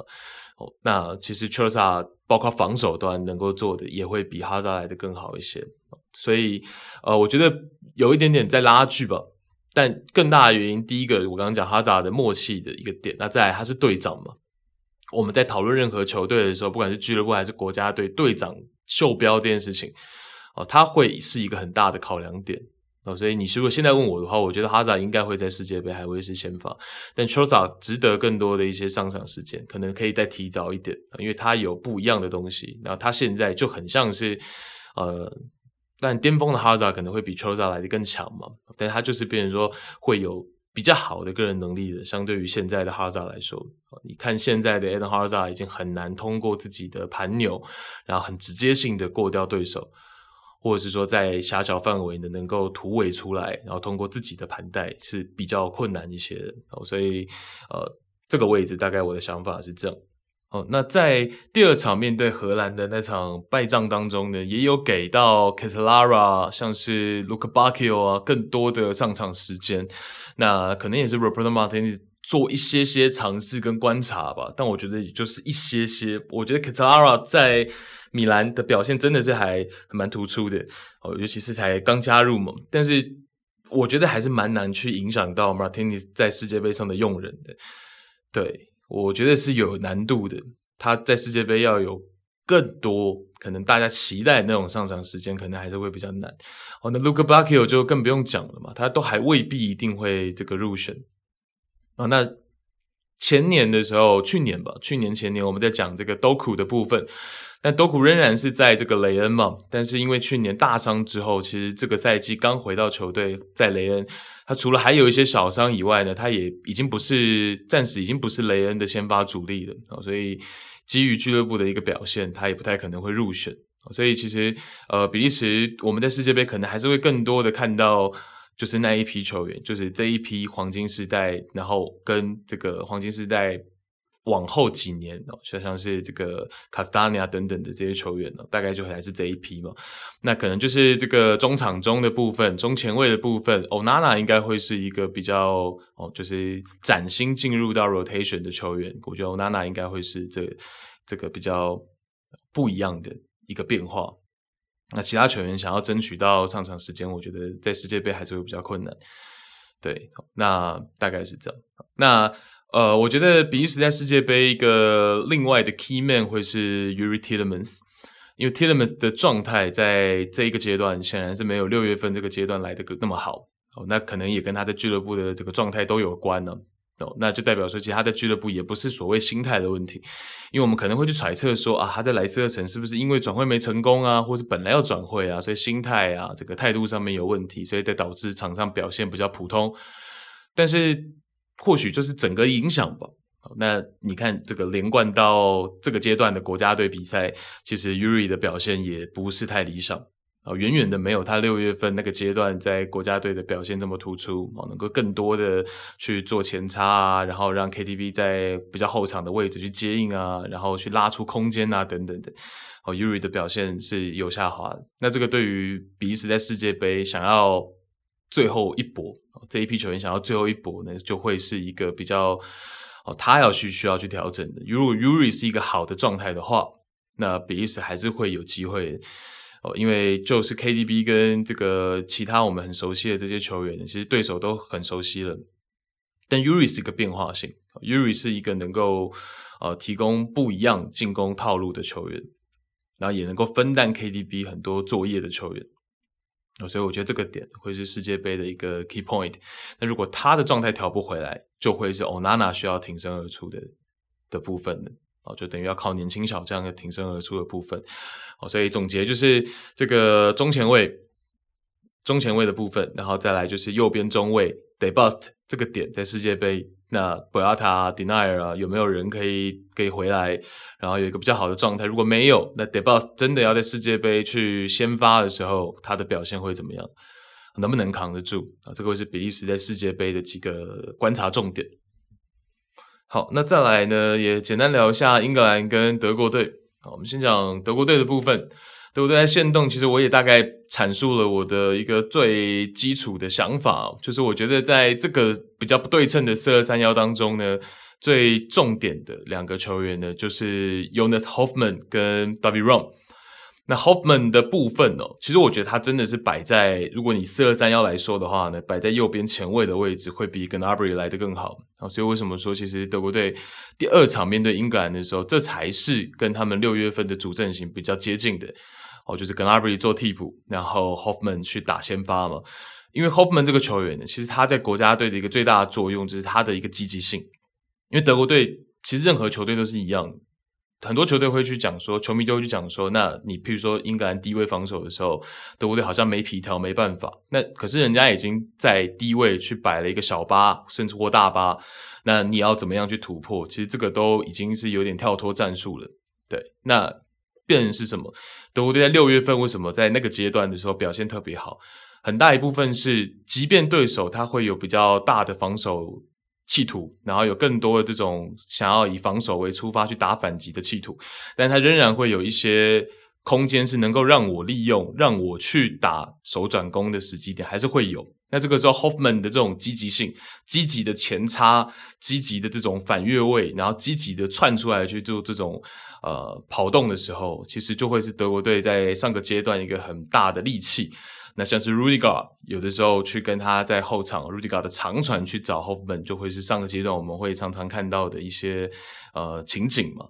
哦，那其实 Trossard 包括防守端能够做的也会比哈扎来的更好一些，所以呃，我觉得有一点点在拉锯吧。但更大的原因，第一个我刚刚讲哈扎的默契的一个点，那再来他是队长嘛。我们在讨论任何球队的时候，不管是俱乐部还是国家队，队长袖标这件事情，哦，他会是一个很大的考量点。哦，所以你如果现在问我的话，我觉得哈萨应该会在世界杯还会是先发，但丘萨值得更多的一些上场时间，可能可以再提早一点，因为他有不一样的东西。然后他现在就很像是，呃，但巅峰的哈萨可能会比丘萨来的更强嘛，但他就是变成说会有比较好的个人能力的，相对于现在的哈萨来说，你看现在的 Eden Hazard 已经很难通过自己的盘扭，然后很直接性的过掉对手。或者是说在狭小范围的能够突围出来，然后通过自己的盘带是比较困难一些的哦，所以呃这个位置大概我的想法是这样哦。那在第二场面对荷兰的那场败仗当中呢，也有给到 Catalara，像是 Lucas Bacchio 啊更多的上场时间，那可能也是 Roberto Martinez 做一些些尝试跟观察吧，但我觉得也就是一些些，我觉得 Catalara 在。米兰的表现真的是还蛮突出的哦，尤其是才刚加入嘛，但是我觉得还是蛮难去影响到 Martinez 在世界杯上的用人的。对，我觉得是有难度的，他在世界杯要有更多可能大家期待那种上场时间，可能还是会比较难。哦，那 Luca Bacchio 就更不用讲了嘛，他都还未必一定会这个入选。哦，那前年的时候，去年吧，去年前年我们在讲这个 Doku 的部分。但多库仍然是在这个雷恩嘛，但是因为去年大伤之后，其实这个赛季刚回到球队，在雷恩，他除了还有一些小伤以外呢，他也已经不是暂时已经不是雷恩的先发主力了，所以基于俱乐部的一个表现，他也不太可能会入选。所以其实呃，比利时我们在世界杯可能还是会更多的看到，就是那一批球员，就是这一批黄金时代，然后跟这个黄金时代。往后几年哦，就像是这个卡斯塔尼亚等等的这些球员呢，大概就还是这一批嘛。那可能就是这个中场中的部分，中前卫的部分，Onana 应该会是一个比较哦，就是崭新进入到 rotation 的球员。我觉得 Onana 应该会是这这个比较不一样的一个变化。那其他球员想要争取到上场时间，我觉得在世界杯还是会比较困难。对，那大概是这样。那。呃，我觉得比利时在世界杯一个另外的 key man 会是 Youri Tielemans，因为 Tielemans 的状态在这一个阶段显然是没有六月份这个阶段来的那么好哦，那可能也跟他的俱乐部的这个状态都有关呢。哦，那就代表说，其实他的俱乐部也不是所谓心态的问题，因为我们可能会去揣测说啊，他在莱斯特城是不是因为转会没成功啊，或是本来要转会啊，所以心态啊，这个态度上面有问题，所以才导致场上表现比较普通。但是或许就是整个影响吧。那你看这个连贯到这个阶段的国家队比赛，其实 Yuri 的表现也不是太理想。啊，远远的没有他六月份那个阶段在国家队的表现这么突出啊，能够更多的去做前插啊，然后让 KTB 在比较后场的位置去接应啊，然后去拉出空间啊，等等的。哦 Yuri 的表现是有下滑。那这个对于比利时在世界杯想要最后一搏，这一批球员想要最后一搏呢，就会是一个比较哦，他要去需要去调整的。如果 Yuri 是一个好的状态的话，那比利时还是会有机会哦。因为就是 KDB 跟这个其他我们很熟悉的这些球员，其实对手都很熟悉了。但 Yuri 是一个变化性 Yuri 是一个能够呃提供不一样进攻套路的球员，然后也能够分担 KDB 很多作业的球员。所以我觉得这个点会是世界杯的一个 key point。那如果他的状态调不回来，就会是 Onana 需要挺身而出的的部分了。哦，就等于要靠年轻小将的挺身而出的部分。哦，所以总结就是这个中前卫、中前卫的部分，然后再来就是右边中卫 Debust 这个点在世界杯，那 Boyata、Denayer 啊，有没有人可以可以回来，然后有一个比较好的状态？如果没有，那 Debust 真的要在世界杯去先发的时候，他的表现会怎么样？能不能扛得住？啊，这个会是比利时在世界杯的几个观察重点。好，那再来呢，也简单聊一下英格兰跟德国队。好，我们先讲德国队的部分。德国队在限动，其实我也大概阐述了我的一个最基础的想法，就是我觉得在这个比较不对称的四二三幺当中呢，最重点的两个球员呢，就是 Jonas Hoffman 跟 Davy Rom。那 Hoffman 的部分哦，其实我觉得他真的是摆在，如果你四二三幺来说的话呢，摆在右边前卫的位置会比 Gnabry 来得更好啊。所以为什么说，其实德国队第二场面对英格兰的时候，这才是跟他们六月份的主阵型比较接近的哦，就是 Gnabry 做替补，然后 Hoffman 去打先发嘛。因为 Hoffman 这个球员呢，其实他在国家队的一个最大的作用就是他的一个积极性，因为德国队其实任何球队都是一样。很多球队会去讲说，球迷都会去讲说，那你譬如说英格兰低位防守的时候，德国队好像没皮条，没办法。那可是人家已经在低位去摆了一个小巴，甚至或大巴，那你要怎么样去突破？其实这个都已经是有点跳脱战术了。对，那变成是什么？德国队在六月份为什么在那个阶段的时候表现特别好？很大一部分是，即便对手他会有比较大的防守。企图，然后有更多的这种想要以防守为出发去打反击的企图，但他仍然会有一些空间是能够让我利用，让我去打手转攻的时机点，还是会有。那这个时候，Hoffman 的这种积极性、积极的前插、积极的这种反越位，然后积极的窜出来去做这种呃跑动的时候，其实就会是德国队在上个阶段一个很大的利器。那像是 Rudiger 有的时候去跟他在后场 Rudiger 的长传去找 Hoffman，就会是上个阶段我们会常常看到的一些呃情景嘛。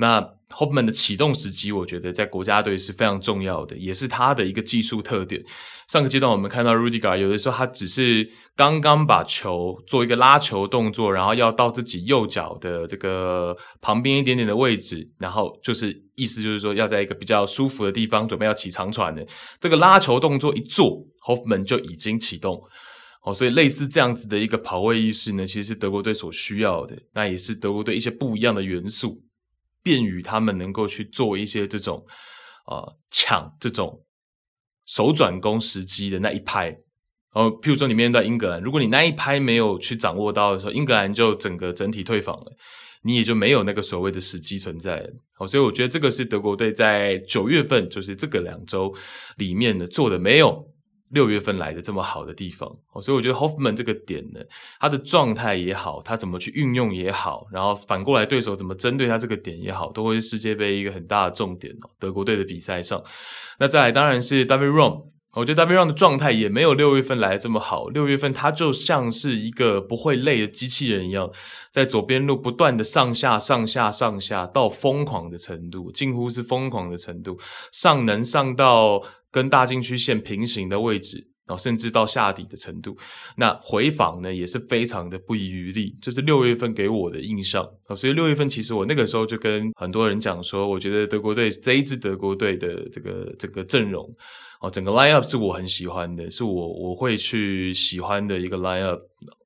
那 Hoffman 的启动时机，我觉得在国家队是非常重要的，也是他的一个技术特点。上个阶段我们看到 Rudiger 有的时候他只是刚刚把球做一个拉球动作，然后要到自己右脚的这个旁边一点点的位置，然后就是意思就是说要在一个比较舒服的地方准备要起长传的这个拉球动作一做，Hoffman 就已经启动哦，所以类似这样子的一个跑位意识呢，其实是德国队所需要的，那也是德国队一些不一样的元素。便于他们能够去做一些这种，呃，抢这种手转攻时机的那一拍，哦，譬如说你面对英格兰，如果你那一拍没有去掌握到的时候，英格兰就整个整体退防了，你也就没有那个所谓的时机存在了。哦，所以我觉得这个是德国队在九月份，就是这个两周里面呢做的没有。六月份来的这么好的地方，所以我觉得 Hoffman 这个点呢，他的状态也好，他怎么去运用也好，然后反过来对手怎么针对他这个点也好，都会是世界杯一个很大的重点哦。德国队的比赛上，那再来当然是 David Rom，我觉得 W Rom 的状态也没有六月份来的这么好。六月份他就像是一个不会累的机器人一样，在左边路不断的上下上下上下到疯狂的程度，近乎是疯狂的程度，上能上到跟大禁区线平行的位置。然后甚至到下底的程度，那回防呢也是非常的不遗余力，这、是六月份给我的印象。所以六月份其实我那个时候就跟很多人讲说，我觉得德国队这一支德国队的这个这个阵容哦，整个 line up 是我很喜欢的，是我我会去喜欢的一个 line up，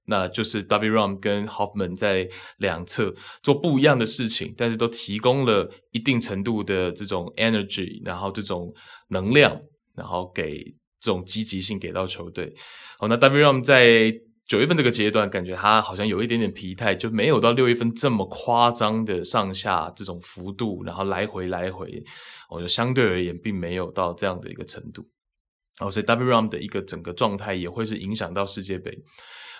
那就是 Wram 跟 Hoffman 在两侧做不一样的事情，但是都提供了一定程度的这种 energy，然后这种能量，然后给。这种积极性给到球队，好，那 Wram 在九月份这个阶段，感觉他好像有一点点疲态，就没有到六月份这么夸张的上下这种幅度，然后来回来回，我觉得相对而言并没有到这样的一个程度，好，所以 Wram 的一个整个状态也会是影响到世界杯。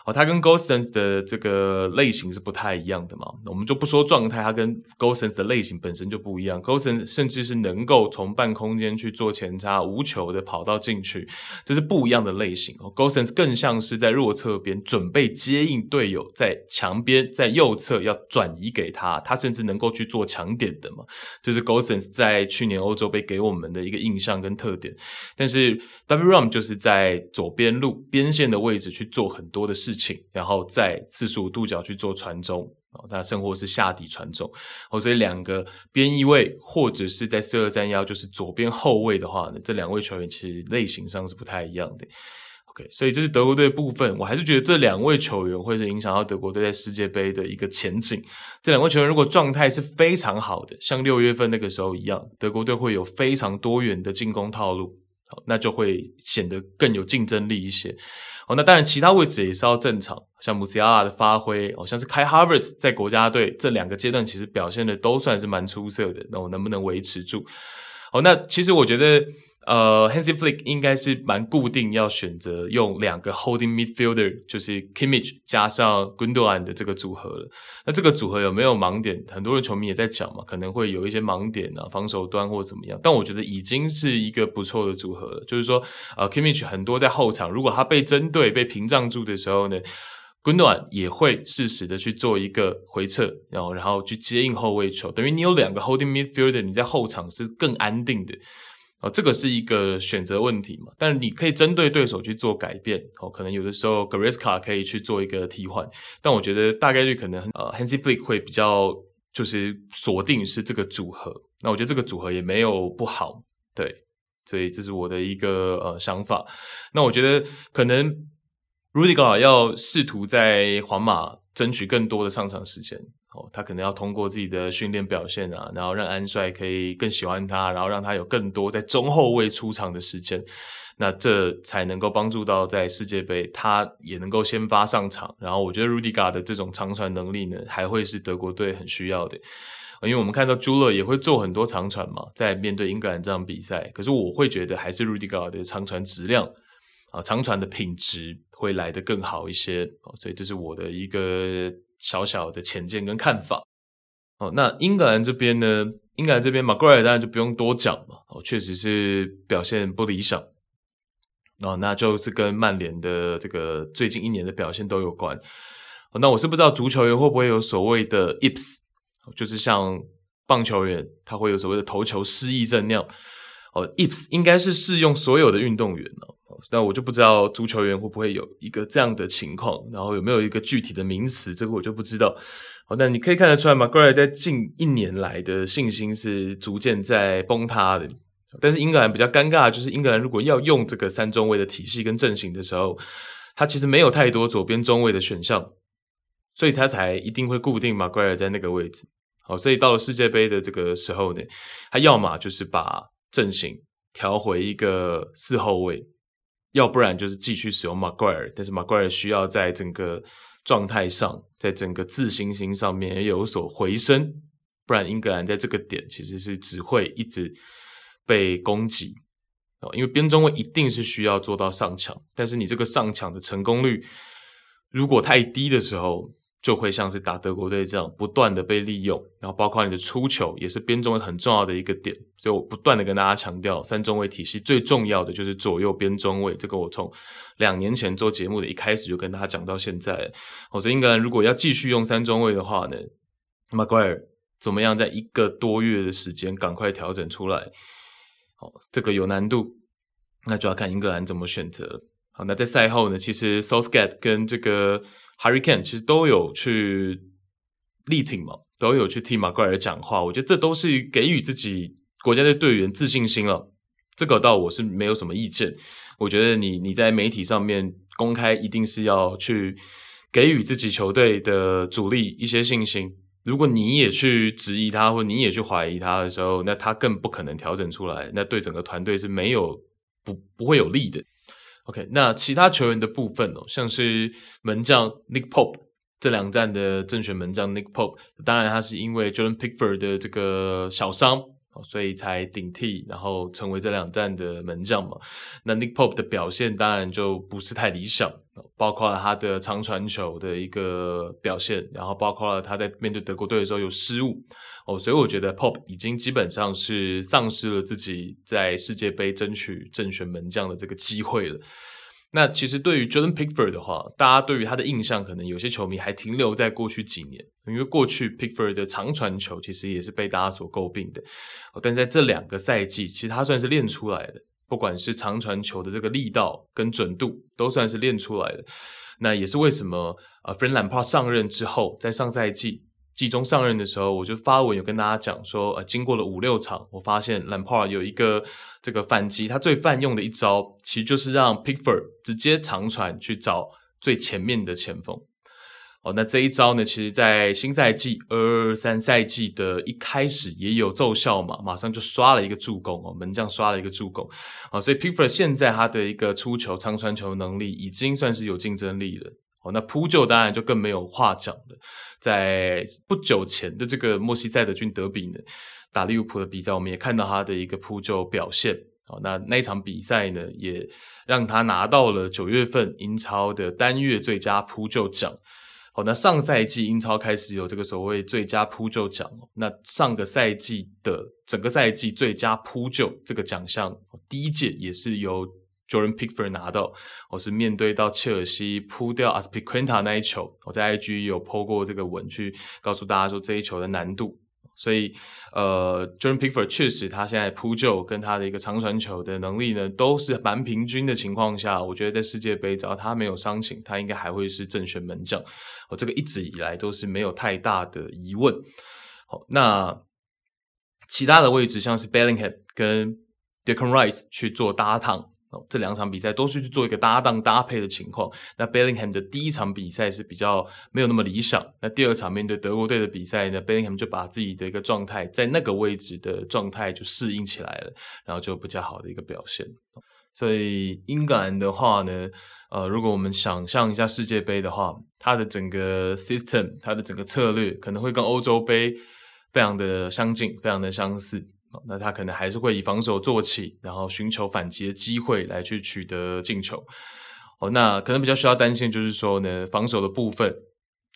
哦，他跟 Gosens 的这个类型是不太一样的嘛。我们就不说状态，他跟 Gosens 的类型本身就不一样。Gosens 甚至是能够从半空间去做前插，无球的跑到禁区，这是不一样的类型。哦，Gosens 更像是在弱侧边准备接应队友在墙边，在右侧要转移给他，他甚至能够去做抢点的嘛。这是 Gosens 在去年欧洲杯给我们的一个印象跟特点。但是 Wram 就是在左边路边线的位置去做很多的事情。然后在四十五度角去做传中，哦，那甚或是下底传中，哦，所以两个边翼位或者是在四二三幺，就是左边后卫的话呢，这两位球员其实类型上是不太一样的。OK，所以这是德国队部分，我还是觉得这两位球员会是影响到德国队在世界杯的一个前景。这两位球员如果状态是非常好的，像六月份那个时候一样，德国队会有非常多元的进攻套路，好，那就会显得更有竞争力一些。哦，那当然，其他位置也是要正常，像穆西亚拉的发挥，好，像是 Kai Havertz 在国家队这两个阶段其实表现的都算是蛮出色的，那我能不能维持住？哦，那其实我觉得。呃，Hansi Flick 应该是蛮固定要选择用两个 holding midfielder，就是 Kimmich 加上 Gundogan 的这个组合了。那这个组合有没有盲点？很多人球迷也在讲嘛，可能会有一些盲点啊，防守端或怎么样。但我觉得已经是一个不错的组合了。就是说，呃，Kimmich 很多在后场，如果他被针对、被屏障住的时候呢，Gundogan 也会适时的去做一个回撤，然后然后去接应后卫球，等于你有两个 holding midfielder，你在后场是更安定的。哦，这个是一个选择问题嘛，但是你可以针对对手去做改变。哦，可能有的时候 Goretzka 可以去做一个替换，但我觉得大概率可能呃 Hansi Flick 会比较就是锁定是这个组合。那我觉得这个组合也没有不好，对，所以这是我的一个呃想法。那我觉得可能 Rudiger 要试图在皇马争取更多的上场时间。他可能要通过自己的训练表现啊，然后让安帅可以更喜欢他，然后让他有更多在中后卫出场的时间，那这才能够帮助到在世界杯他也能够先发上场。然后我觉得 Rudiger 的这种长传能力呢，还会是德国队很需要的，因为我们看到 j u l e 也会做很多长传嘛，在面对英格兰这场比赛，可是我会觉得还是 Rudiger 的长传质量啊，长传的品质会来得更好一些。所以这是我的一个。小小的浅见跟看法，哦，那英格兰这边呢？英格兰这边 m a g r i r 当然就不用多讲嘛，哦，确实是表现不理想，哦，那就是跟曼联的这个最近一年的表现都有关。哦，那我是不知道足球员会不会有所谓的 ips，就是像棒球员他会有所谓的投球失忆症那样，哦，ips 应该是适用所有的运动员哦。那我就不知道足球员会不会有一个这样的情况，然后有没有一个具体的名词，这个我就不知道。好，那你可以看得出来，Maguire 在近一年来的信心是逐渐在崩塌的。但是英格兰比较尴尬就是，英格兰如果要用这个三中卫的体系跟阵型的时候，他其实没有太多左边中卫的选项，所以他才一定会固定 Maguire 在那个位置。好，所以到了世界杯的这个时候呢，他要么就是把阵型调回一个四后卫。要不然就是继续使用马盖尔但是马盖尔需要在整个状态上，在整个自信心上面也有所回升，不然英格兰在这个点其实是只会一直被攻击哦。因为边中卫一定是需要做到上抢，但是你这个上抢的成功率如果太低的时候，就会像是打德国队这样不断的被利用，然后包括你的出球也是边中位很重要的一个点，所以我不断的跟大家强调，三中卫体系最重要的就是左右边中卫，这个我从两年前做节目的一开始就跟大家讲到现在。我说英格兰如果要继续用三中卫的话呢，Maguire 怎么样在一个多月的时间赶快调整出来？好，这个有难度，那就要看英格兰怎么选择。好，那在赛后呢，其实 Southgate 跟这个 Harry Kane 其实都有去力挺嘛，都有去替马奎尔讲话。我觉得这都是给予自己国家队队员自信心了。这个倒我是没有什么意见。我觉得你你在媒体上面公开，一定是要去给予自己球队的主力一些信心。如果你也去质疑他，或你也去怀疑他的时候，那他更不可能调整出来。那对整个团队是没有不不会有利的。OK，那其他球员的部分哦，像是门将 Nick Pope 这两站的正选门将 Nick Pope，当然他是因为 Jordan Pickford 的这个小伤，所以才顶替，然后成为这两站的门将嘛。那 Nick Pope 的表现当然就不是太理想，包括了他的长传球的一个表现，然后包括了他在面对德国队的时候有失误。哦，所以我觉得 Pop 已经基本上是丧失了自己在世界杯争取正选门将的这个机会了。那其实对于 Jordan Pickford 的话，大家对于他的印象可能有些球迷还停留在过去几年，因为过去 Pickford 的长传球其实也是被大家所诟病的。但在这两个赛季，其实他算是练出来的，不管是长传球的这个力道跟准度，都算是练出来的。那也是为什么呃，Frank Lampard 上任之后，在上赛季。季中上任的时候，我就发文有跟大家讲说，呃，经过了五六场，我发现 Lampard 有一个这个反击，他最泛用的一招，其实就是让 Pickford 直接长传去找最前面的前锋。哦，那这一招呢，其实在新赛季二二三赛季的一开始也有奏效嘛，马上就刷了一个助攻哦，门将刷了一个助攻。哦，所以 Piffer 现在他的一个出球长传球能力已经算是有竞争力了。哦，那扑救当然就更没有话讲了。在不久前的这个默西塞德郡德比呢，打利物浦的比赛，我们也看到他的一个扑救表现。哦，那那一场比赛呢，也让他拿到了九月份英超的单月最佳扑救奖。好，那上赛季英超开始有这个所谓最佳扑救奖。那上个赛季的整个赛季最佳扑救这个奖项，第一届也是由。Jordan Pickford 拿到，我是面对到切尔西扑掉 Azpilicueta 那一球，我在 IG 有 po 过这个文，去告诉大家说这一球的难度。所以，呃，Jordan Pickford 确实他现在扑救跟他的一个长传球的能力呢，都是蛮平均的情况下，我觉得在世界杯只要他没有伤情，他应该还会是正选门将。我这个一直以来都是没有太大的疑问。好，那其他的位置像是 Bellingham 跟 Declan Rice 去做搭档。这两场比赛都是去做一个搭档搭配的情况。那 Bellingham 的第一场比赛是比较没有那么理想。那第二场面对德国队的比赛呢，Bellingham 就把自己的一个状态在那个位置的状态就适应起来了，然后就比较好的一个表现。所以英格兰的话呢，呃，如果我们想象一下世界杯的话，它的整个 system，它的整个策略可能会跟欧洲杯非常的相近，非常的相似。那他可能还是会以防守做起，然后寻求反击的机会来去取得进球。哦，那可能比较需要担心就是说呢，防守的部分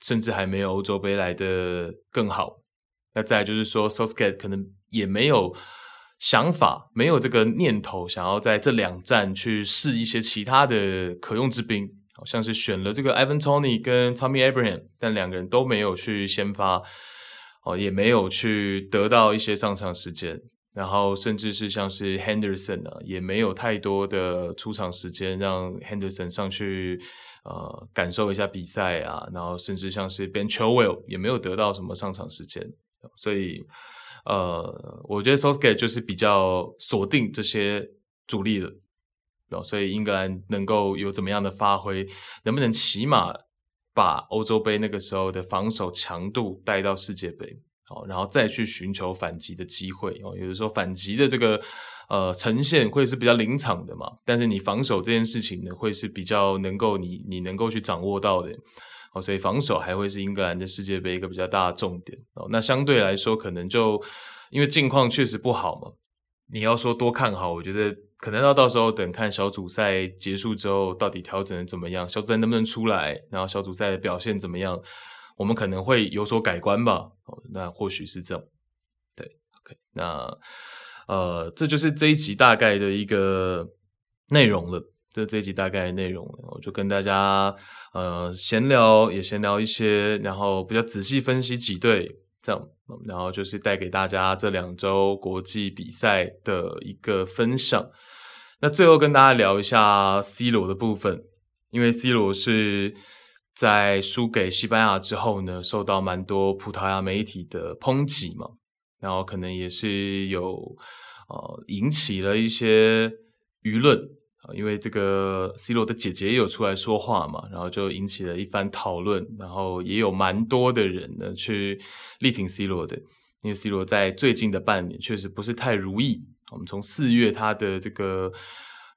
甚至还没有欧洲杯来得更好。那再就是说 s o s k e t 可能也没有想法，没有这个念头，想要在这两战去试一些其他的可用之兵，好像是选了这个 Ivan Tony 跟 Tommy Abraham，但两个人都没有去先发。哦，也没有去得到一些上场时间，然后甚至是像是 Henderson 啊，也没有太多的出场时间让 Henderson 上去呃感受一下比赛啊，然后甚至像是 Ben Chilwell 也没有得到什么上场时间，所以呃，我觉得 Southgate 就是比较锁定这些主力的，所以英格兰能够有怎么样的发挥，能不能起码把欧洲杯那个时候的防守强度带到世界杯，好，然后再去寻求反击的机会哦。有的时候反击的这个呃呈现会是比较临场的嘛，但是你防守这件事情呢，会是比较能够你你能够去掌握到的哦。所以防守还会是英格兰的世界杯一个比较大的重点哦。那相对来说，可能就因为境况确实不好嘛，你要说多看好，我觉得。可能要到时候等看小组赛结束之后，到底调整的怎么样，小组赛能不能出来，然后小组赛的表现怎么样，我们可能会有所改观吧。哦，那或许是这样。对，OK，那呃，这就是这一集大概的一个内容了。这这一集大概的内容，我就跟大家呃闲聊，也闲聊一些，然后比较仔细分析几队这样，然后就是带给大家这两周国际比赛的一个分享。那最后跟大家聊一下 C 罗的部分，因为 C 罗是在输给西班牙之后呢，受到蛮多葡萄牙媒体的抨击嘛，然后可能也是有呃引起了一些舆论啊，因为这个 C 罗的姐姐也有出来说话嘛，然后就引起了一番讨论，然后也有蛮多的人呢去力挺 C 罗的，因为 C 罗在最近的半年确实不是太如意。我们从四月他的这个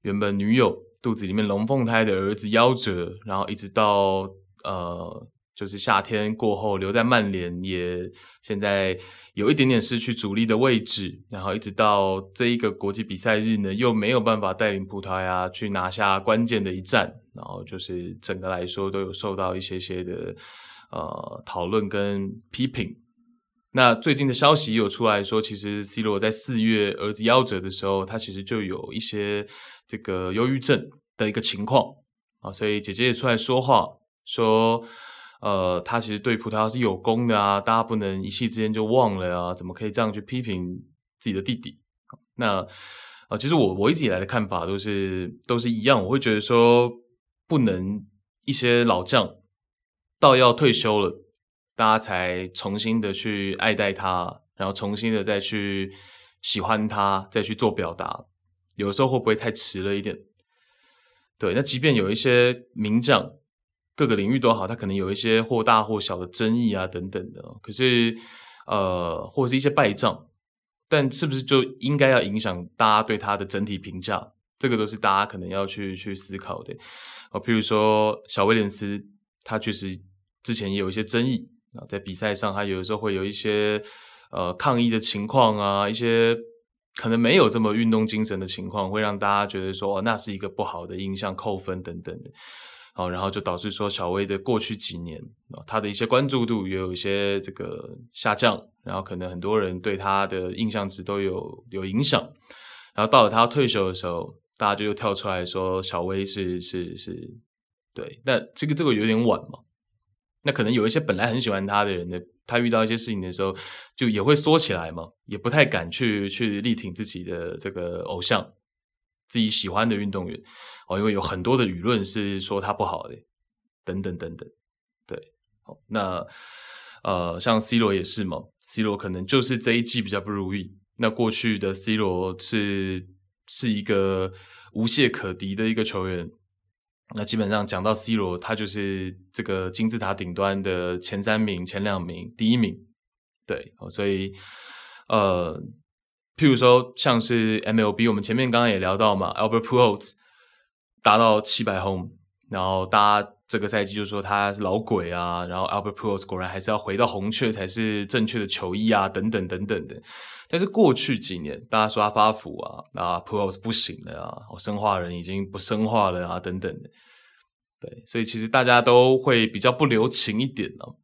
原本女友肚子里面龙凤胎的儿子夭折，然后一直到呃，就是夏天过后留在曼联，也现在有一点点失去主力的位置，然后一直到这一个国际比赛日呢，又没有办法带领葡萄牙去拿下关键的一战，然后就是整个来说都有受到一些些的呃讨论跟批评。那最近的消息也有出来说，其实 C 罗在四月儿子夭折的时候，他其实就有一些这个忧郁症的一个情况啊，所以姐姐也出来说话，说，呃，他其实对葡萄牙是有功的啊，大家不能一气之间就忘了啊，怎么可以这样去批评自己的弟弟？那啊、呃，其实我我一直以来的看法都是都是一样，我会觉得说，不能一些老将到要退休了。大家才重新的去爱戴他，然后重新的再去喜欢他，再去做表达，有时候会不会太迟了一点？对，那即便有一些名将，各个领域都好，他可能有一些或大或小的争议啊等等的，可是呃，或者是一些败仗，但是不是就应该要影响大家对他的整体评价？这个都是大家可能要去去思考的。哦，譬如说小威廉斯，他确实之前也有一些争议。啊，在比赛上，他有的时候会有一些呃抗议的情况啊，一些可能没有这么运动精神的情况，会让大家觉得说，哦，那是一个不好的印象，扣分等等的。好，然后就导致说小威的过去几年，他的一些关注度也有一些这个下降，然后可能很多人对他的印象值都有有影响。然后到了他退休的时候，大家就又跳出来说小威是是是，对，那这个这个有点晚嘛。那可能有一些本来很喜欢他的人呢，他遇到一些事情的时候，就也会缩起来嘛，也不太敢去去力挺自己的这个偶像，自己喜欢的运动员哦，因为有很多的舆论是说他不好的，等等等等，对，好，那呃，像 C 罗也是嘛，C 罗可能就是这一季比较不如意，那过去的 C 罗是是一个无懈可敌的一个球员。那基本上讲到 C 罗，他就是这个金字塔顶端的前三名、前两名、第一名，对，所以呃，譬如说像是 MLB，我们前面刚刚也聊到嘛，Albert Pujols 达到七百轰，然后大家这个赛季就说他是老鬼啊，然后 Albert p u o l s 果然还是要回到红雀才是正确的球衣啊，等等等等的。但是过去几年，大家说他发福啊，啊 p u o l s 不行了啊，我生化人已经不生化了啊，等等的。对，所以其实大家都会比较不留情一点哦。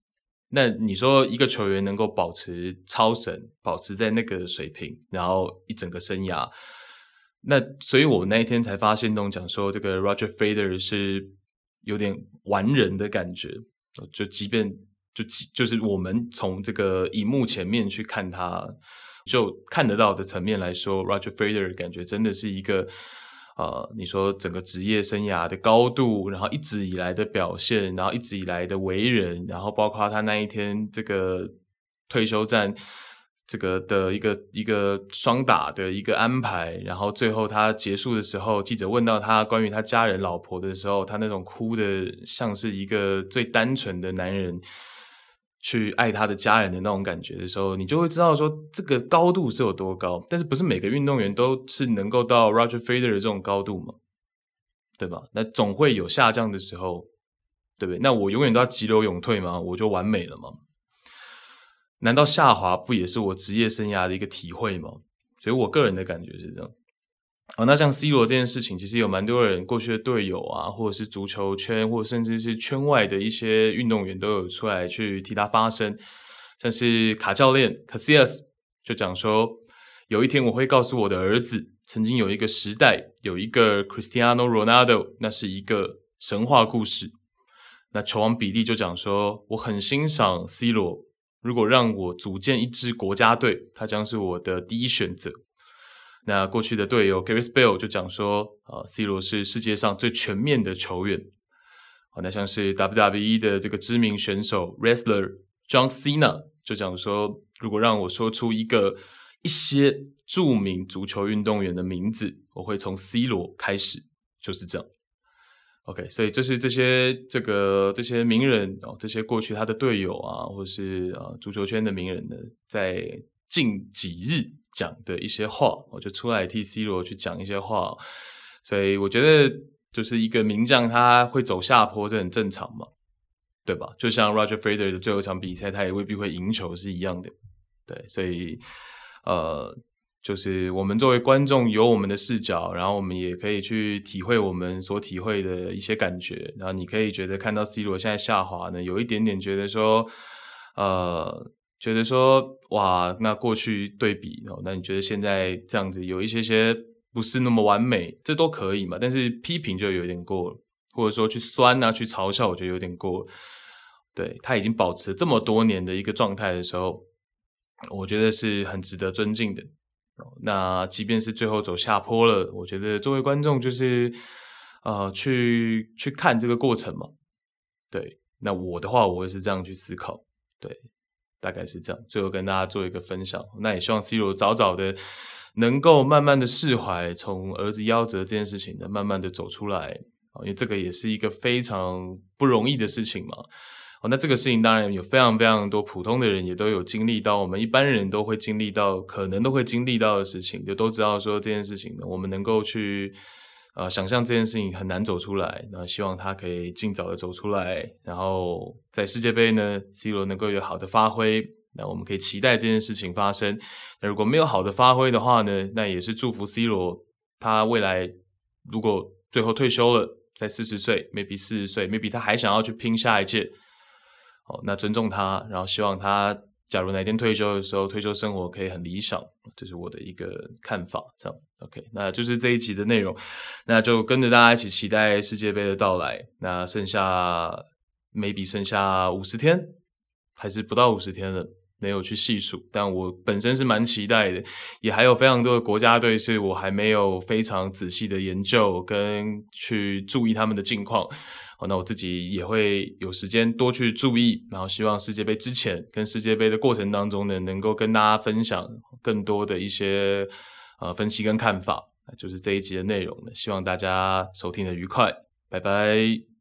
那你说一个球员能够保持超神，保持在那个水平，然后一整个生涯，那所以我那一天才发现，东讲说这个 Roger Federer 是有点完人的感觉。就即便就就是我们从这个荧幕前面去看他，就看得到的层面来说，Roger Federer 感觉真的是一个。呃，你说整个职业生涯的高度，然后一直以来的表现，然后一直以来的为人，然后包括他那一天这个退休战，这个的一个一个双打的一个安排，然后最后他结束的时候，记者问到他关于他家人老婆的时候，他那种哭的像是一个最单纯的男人。去爱他的家人的那种感觉的时候，你就会知道说这个高度是有多高。但是不是每个运动员都是能够到 Roger Federer 这种高度嘛？对吧？那总会有下降的时候，对不对？那我永远都要急流勇退吗？我就完美了吗？难道下滑不也是我职业生涯的一个体会吗？所以我个人的感觉是这样。哦，那像 C 罗这件事情，其实有蛮多人过去的队友啊，或者是足球圈，或者甚至是圈外的一些运动员，都有出来去替他发声。像是卡教练 Casillas 就讲说，有一天我会告诉我的儿子，曾经有一个时代，有一个 Cristiano Ronaldo，那是一个神话故事。那球王比利就讲说，我很欣赏 C 罗，如果让我组建一支国家队，他将是我的第一选择。那过去的队友 Gareth Bale 就讲说，啊，C 罗是世界上最全面的球员。好，那像是 WWE 的这个知名选手 Wrestler John Cena 就讲说，如果让我说出一个一些著名足球运动员的名字，我会从 C 罗开始，就是这样。OK，所以这是这些这个这些名人哦，这些过去他的队友啊，或是啊足球圈的名人呢，在近几日。讲的一些话，我就出来替 C 罗去讲一些话，所以我觉得就是一个名将他会走下坡，这很正常嘛，对吧？就像 Roger Federer 的最后一场比赛，他也未必会赢球是一样的，对，所以呃，就是我们作为观众有我们的视角，然后我们也可以去体会我们所体会的一些感觉，然后你可以觉得看到 C 罗现在下滑呢，有一点点觉得说，呃。觉得说哇，那过去对比哦，那你觉得现在这样子有一些些不是那么完美，这都可以嘛？但是批评就有点过了，或者说去酸啊，去嘲笑，我觉得有点过。对，他已经保持这么多年的一个状态的时候，我觉得是很值得尊敬的。那即便是最后走下坡了，我觉得作为观众就是呃，去去看这个过程嘛。对，那我的话，我会是这样去思考。对。大概是这样，最后跟大家做一个分享。那也希望 C 罗早早的能够慢慢的释怀，从儿子夭折这件事情呢，慢慢的走出来啊，因为这个也是一个非常不容易的事情嘛。哦，那这个事情当然有非常非常多普通的人也都有经历到，我们一般人都会经历到，可能都会经历到的事情，就都知道说这件事情，我们能够去。呃，想象这件事情很难走出来，那希望他可以尽早的走出来，然后在世界杯呢，C 罗能够有好的发挥，那我们可以期待这件事情发生。那如果没有好的发挥的话呢，那也是祝福 C 罗，他未来如果最后退休了，在四十岁，maybe 四十岁，maybe 他还想要去拼下一届，哦，那尊重他，然后希望他。假如哪天退休的时候，退休生活可以很理想，这是我的一个看法。这样，OK，那就是这一集的内容。那就跟着大家一起期待世界杯的到来。那剩下 maybe 剩下五十天，还是不到五十天了，没有去细数。但我本身是蛮期待的，也还有非常多的国家队是我还没有非常仔细的研究跟去注意他们的近况。好，那我自己也会有时间多去注意，然后希望世界杯之前跟世界杯的过程当中呢，能够跟大家分享更多的一些呃分析跟看法，就是这一集的内容呢，希望大家收听的愉快，拜拜。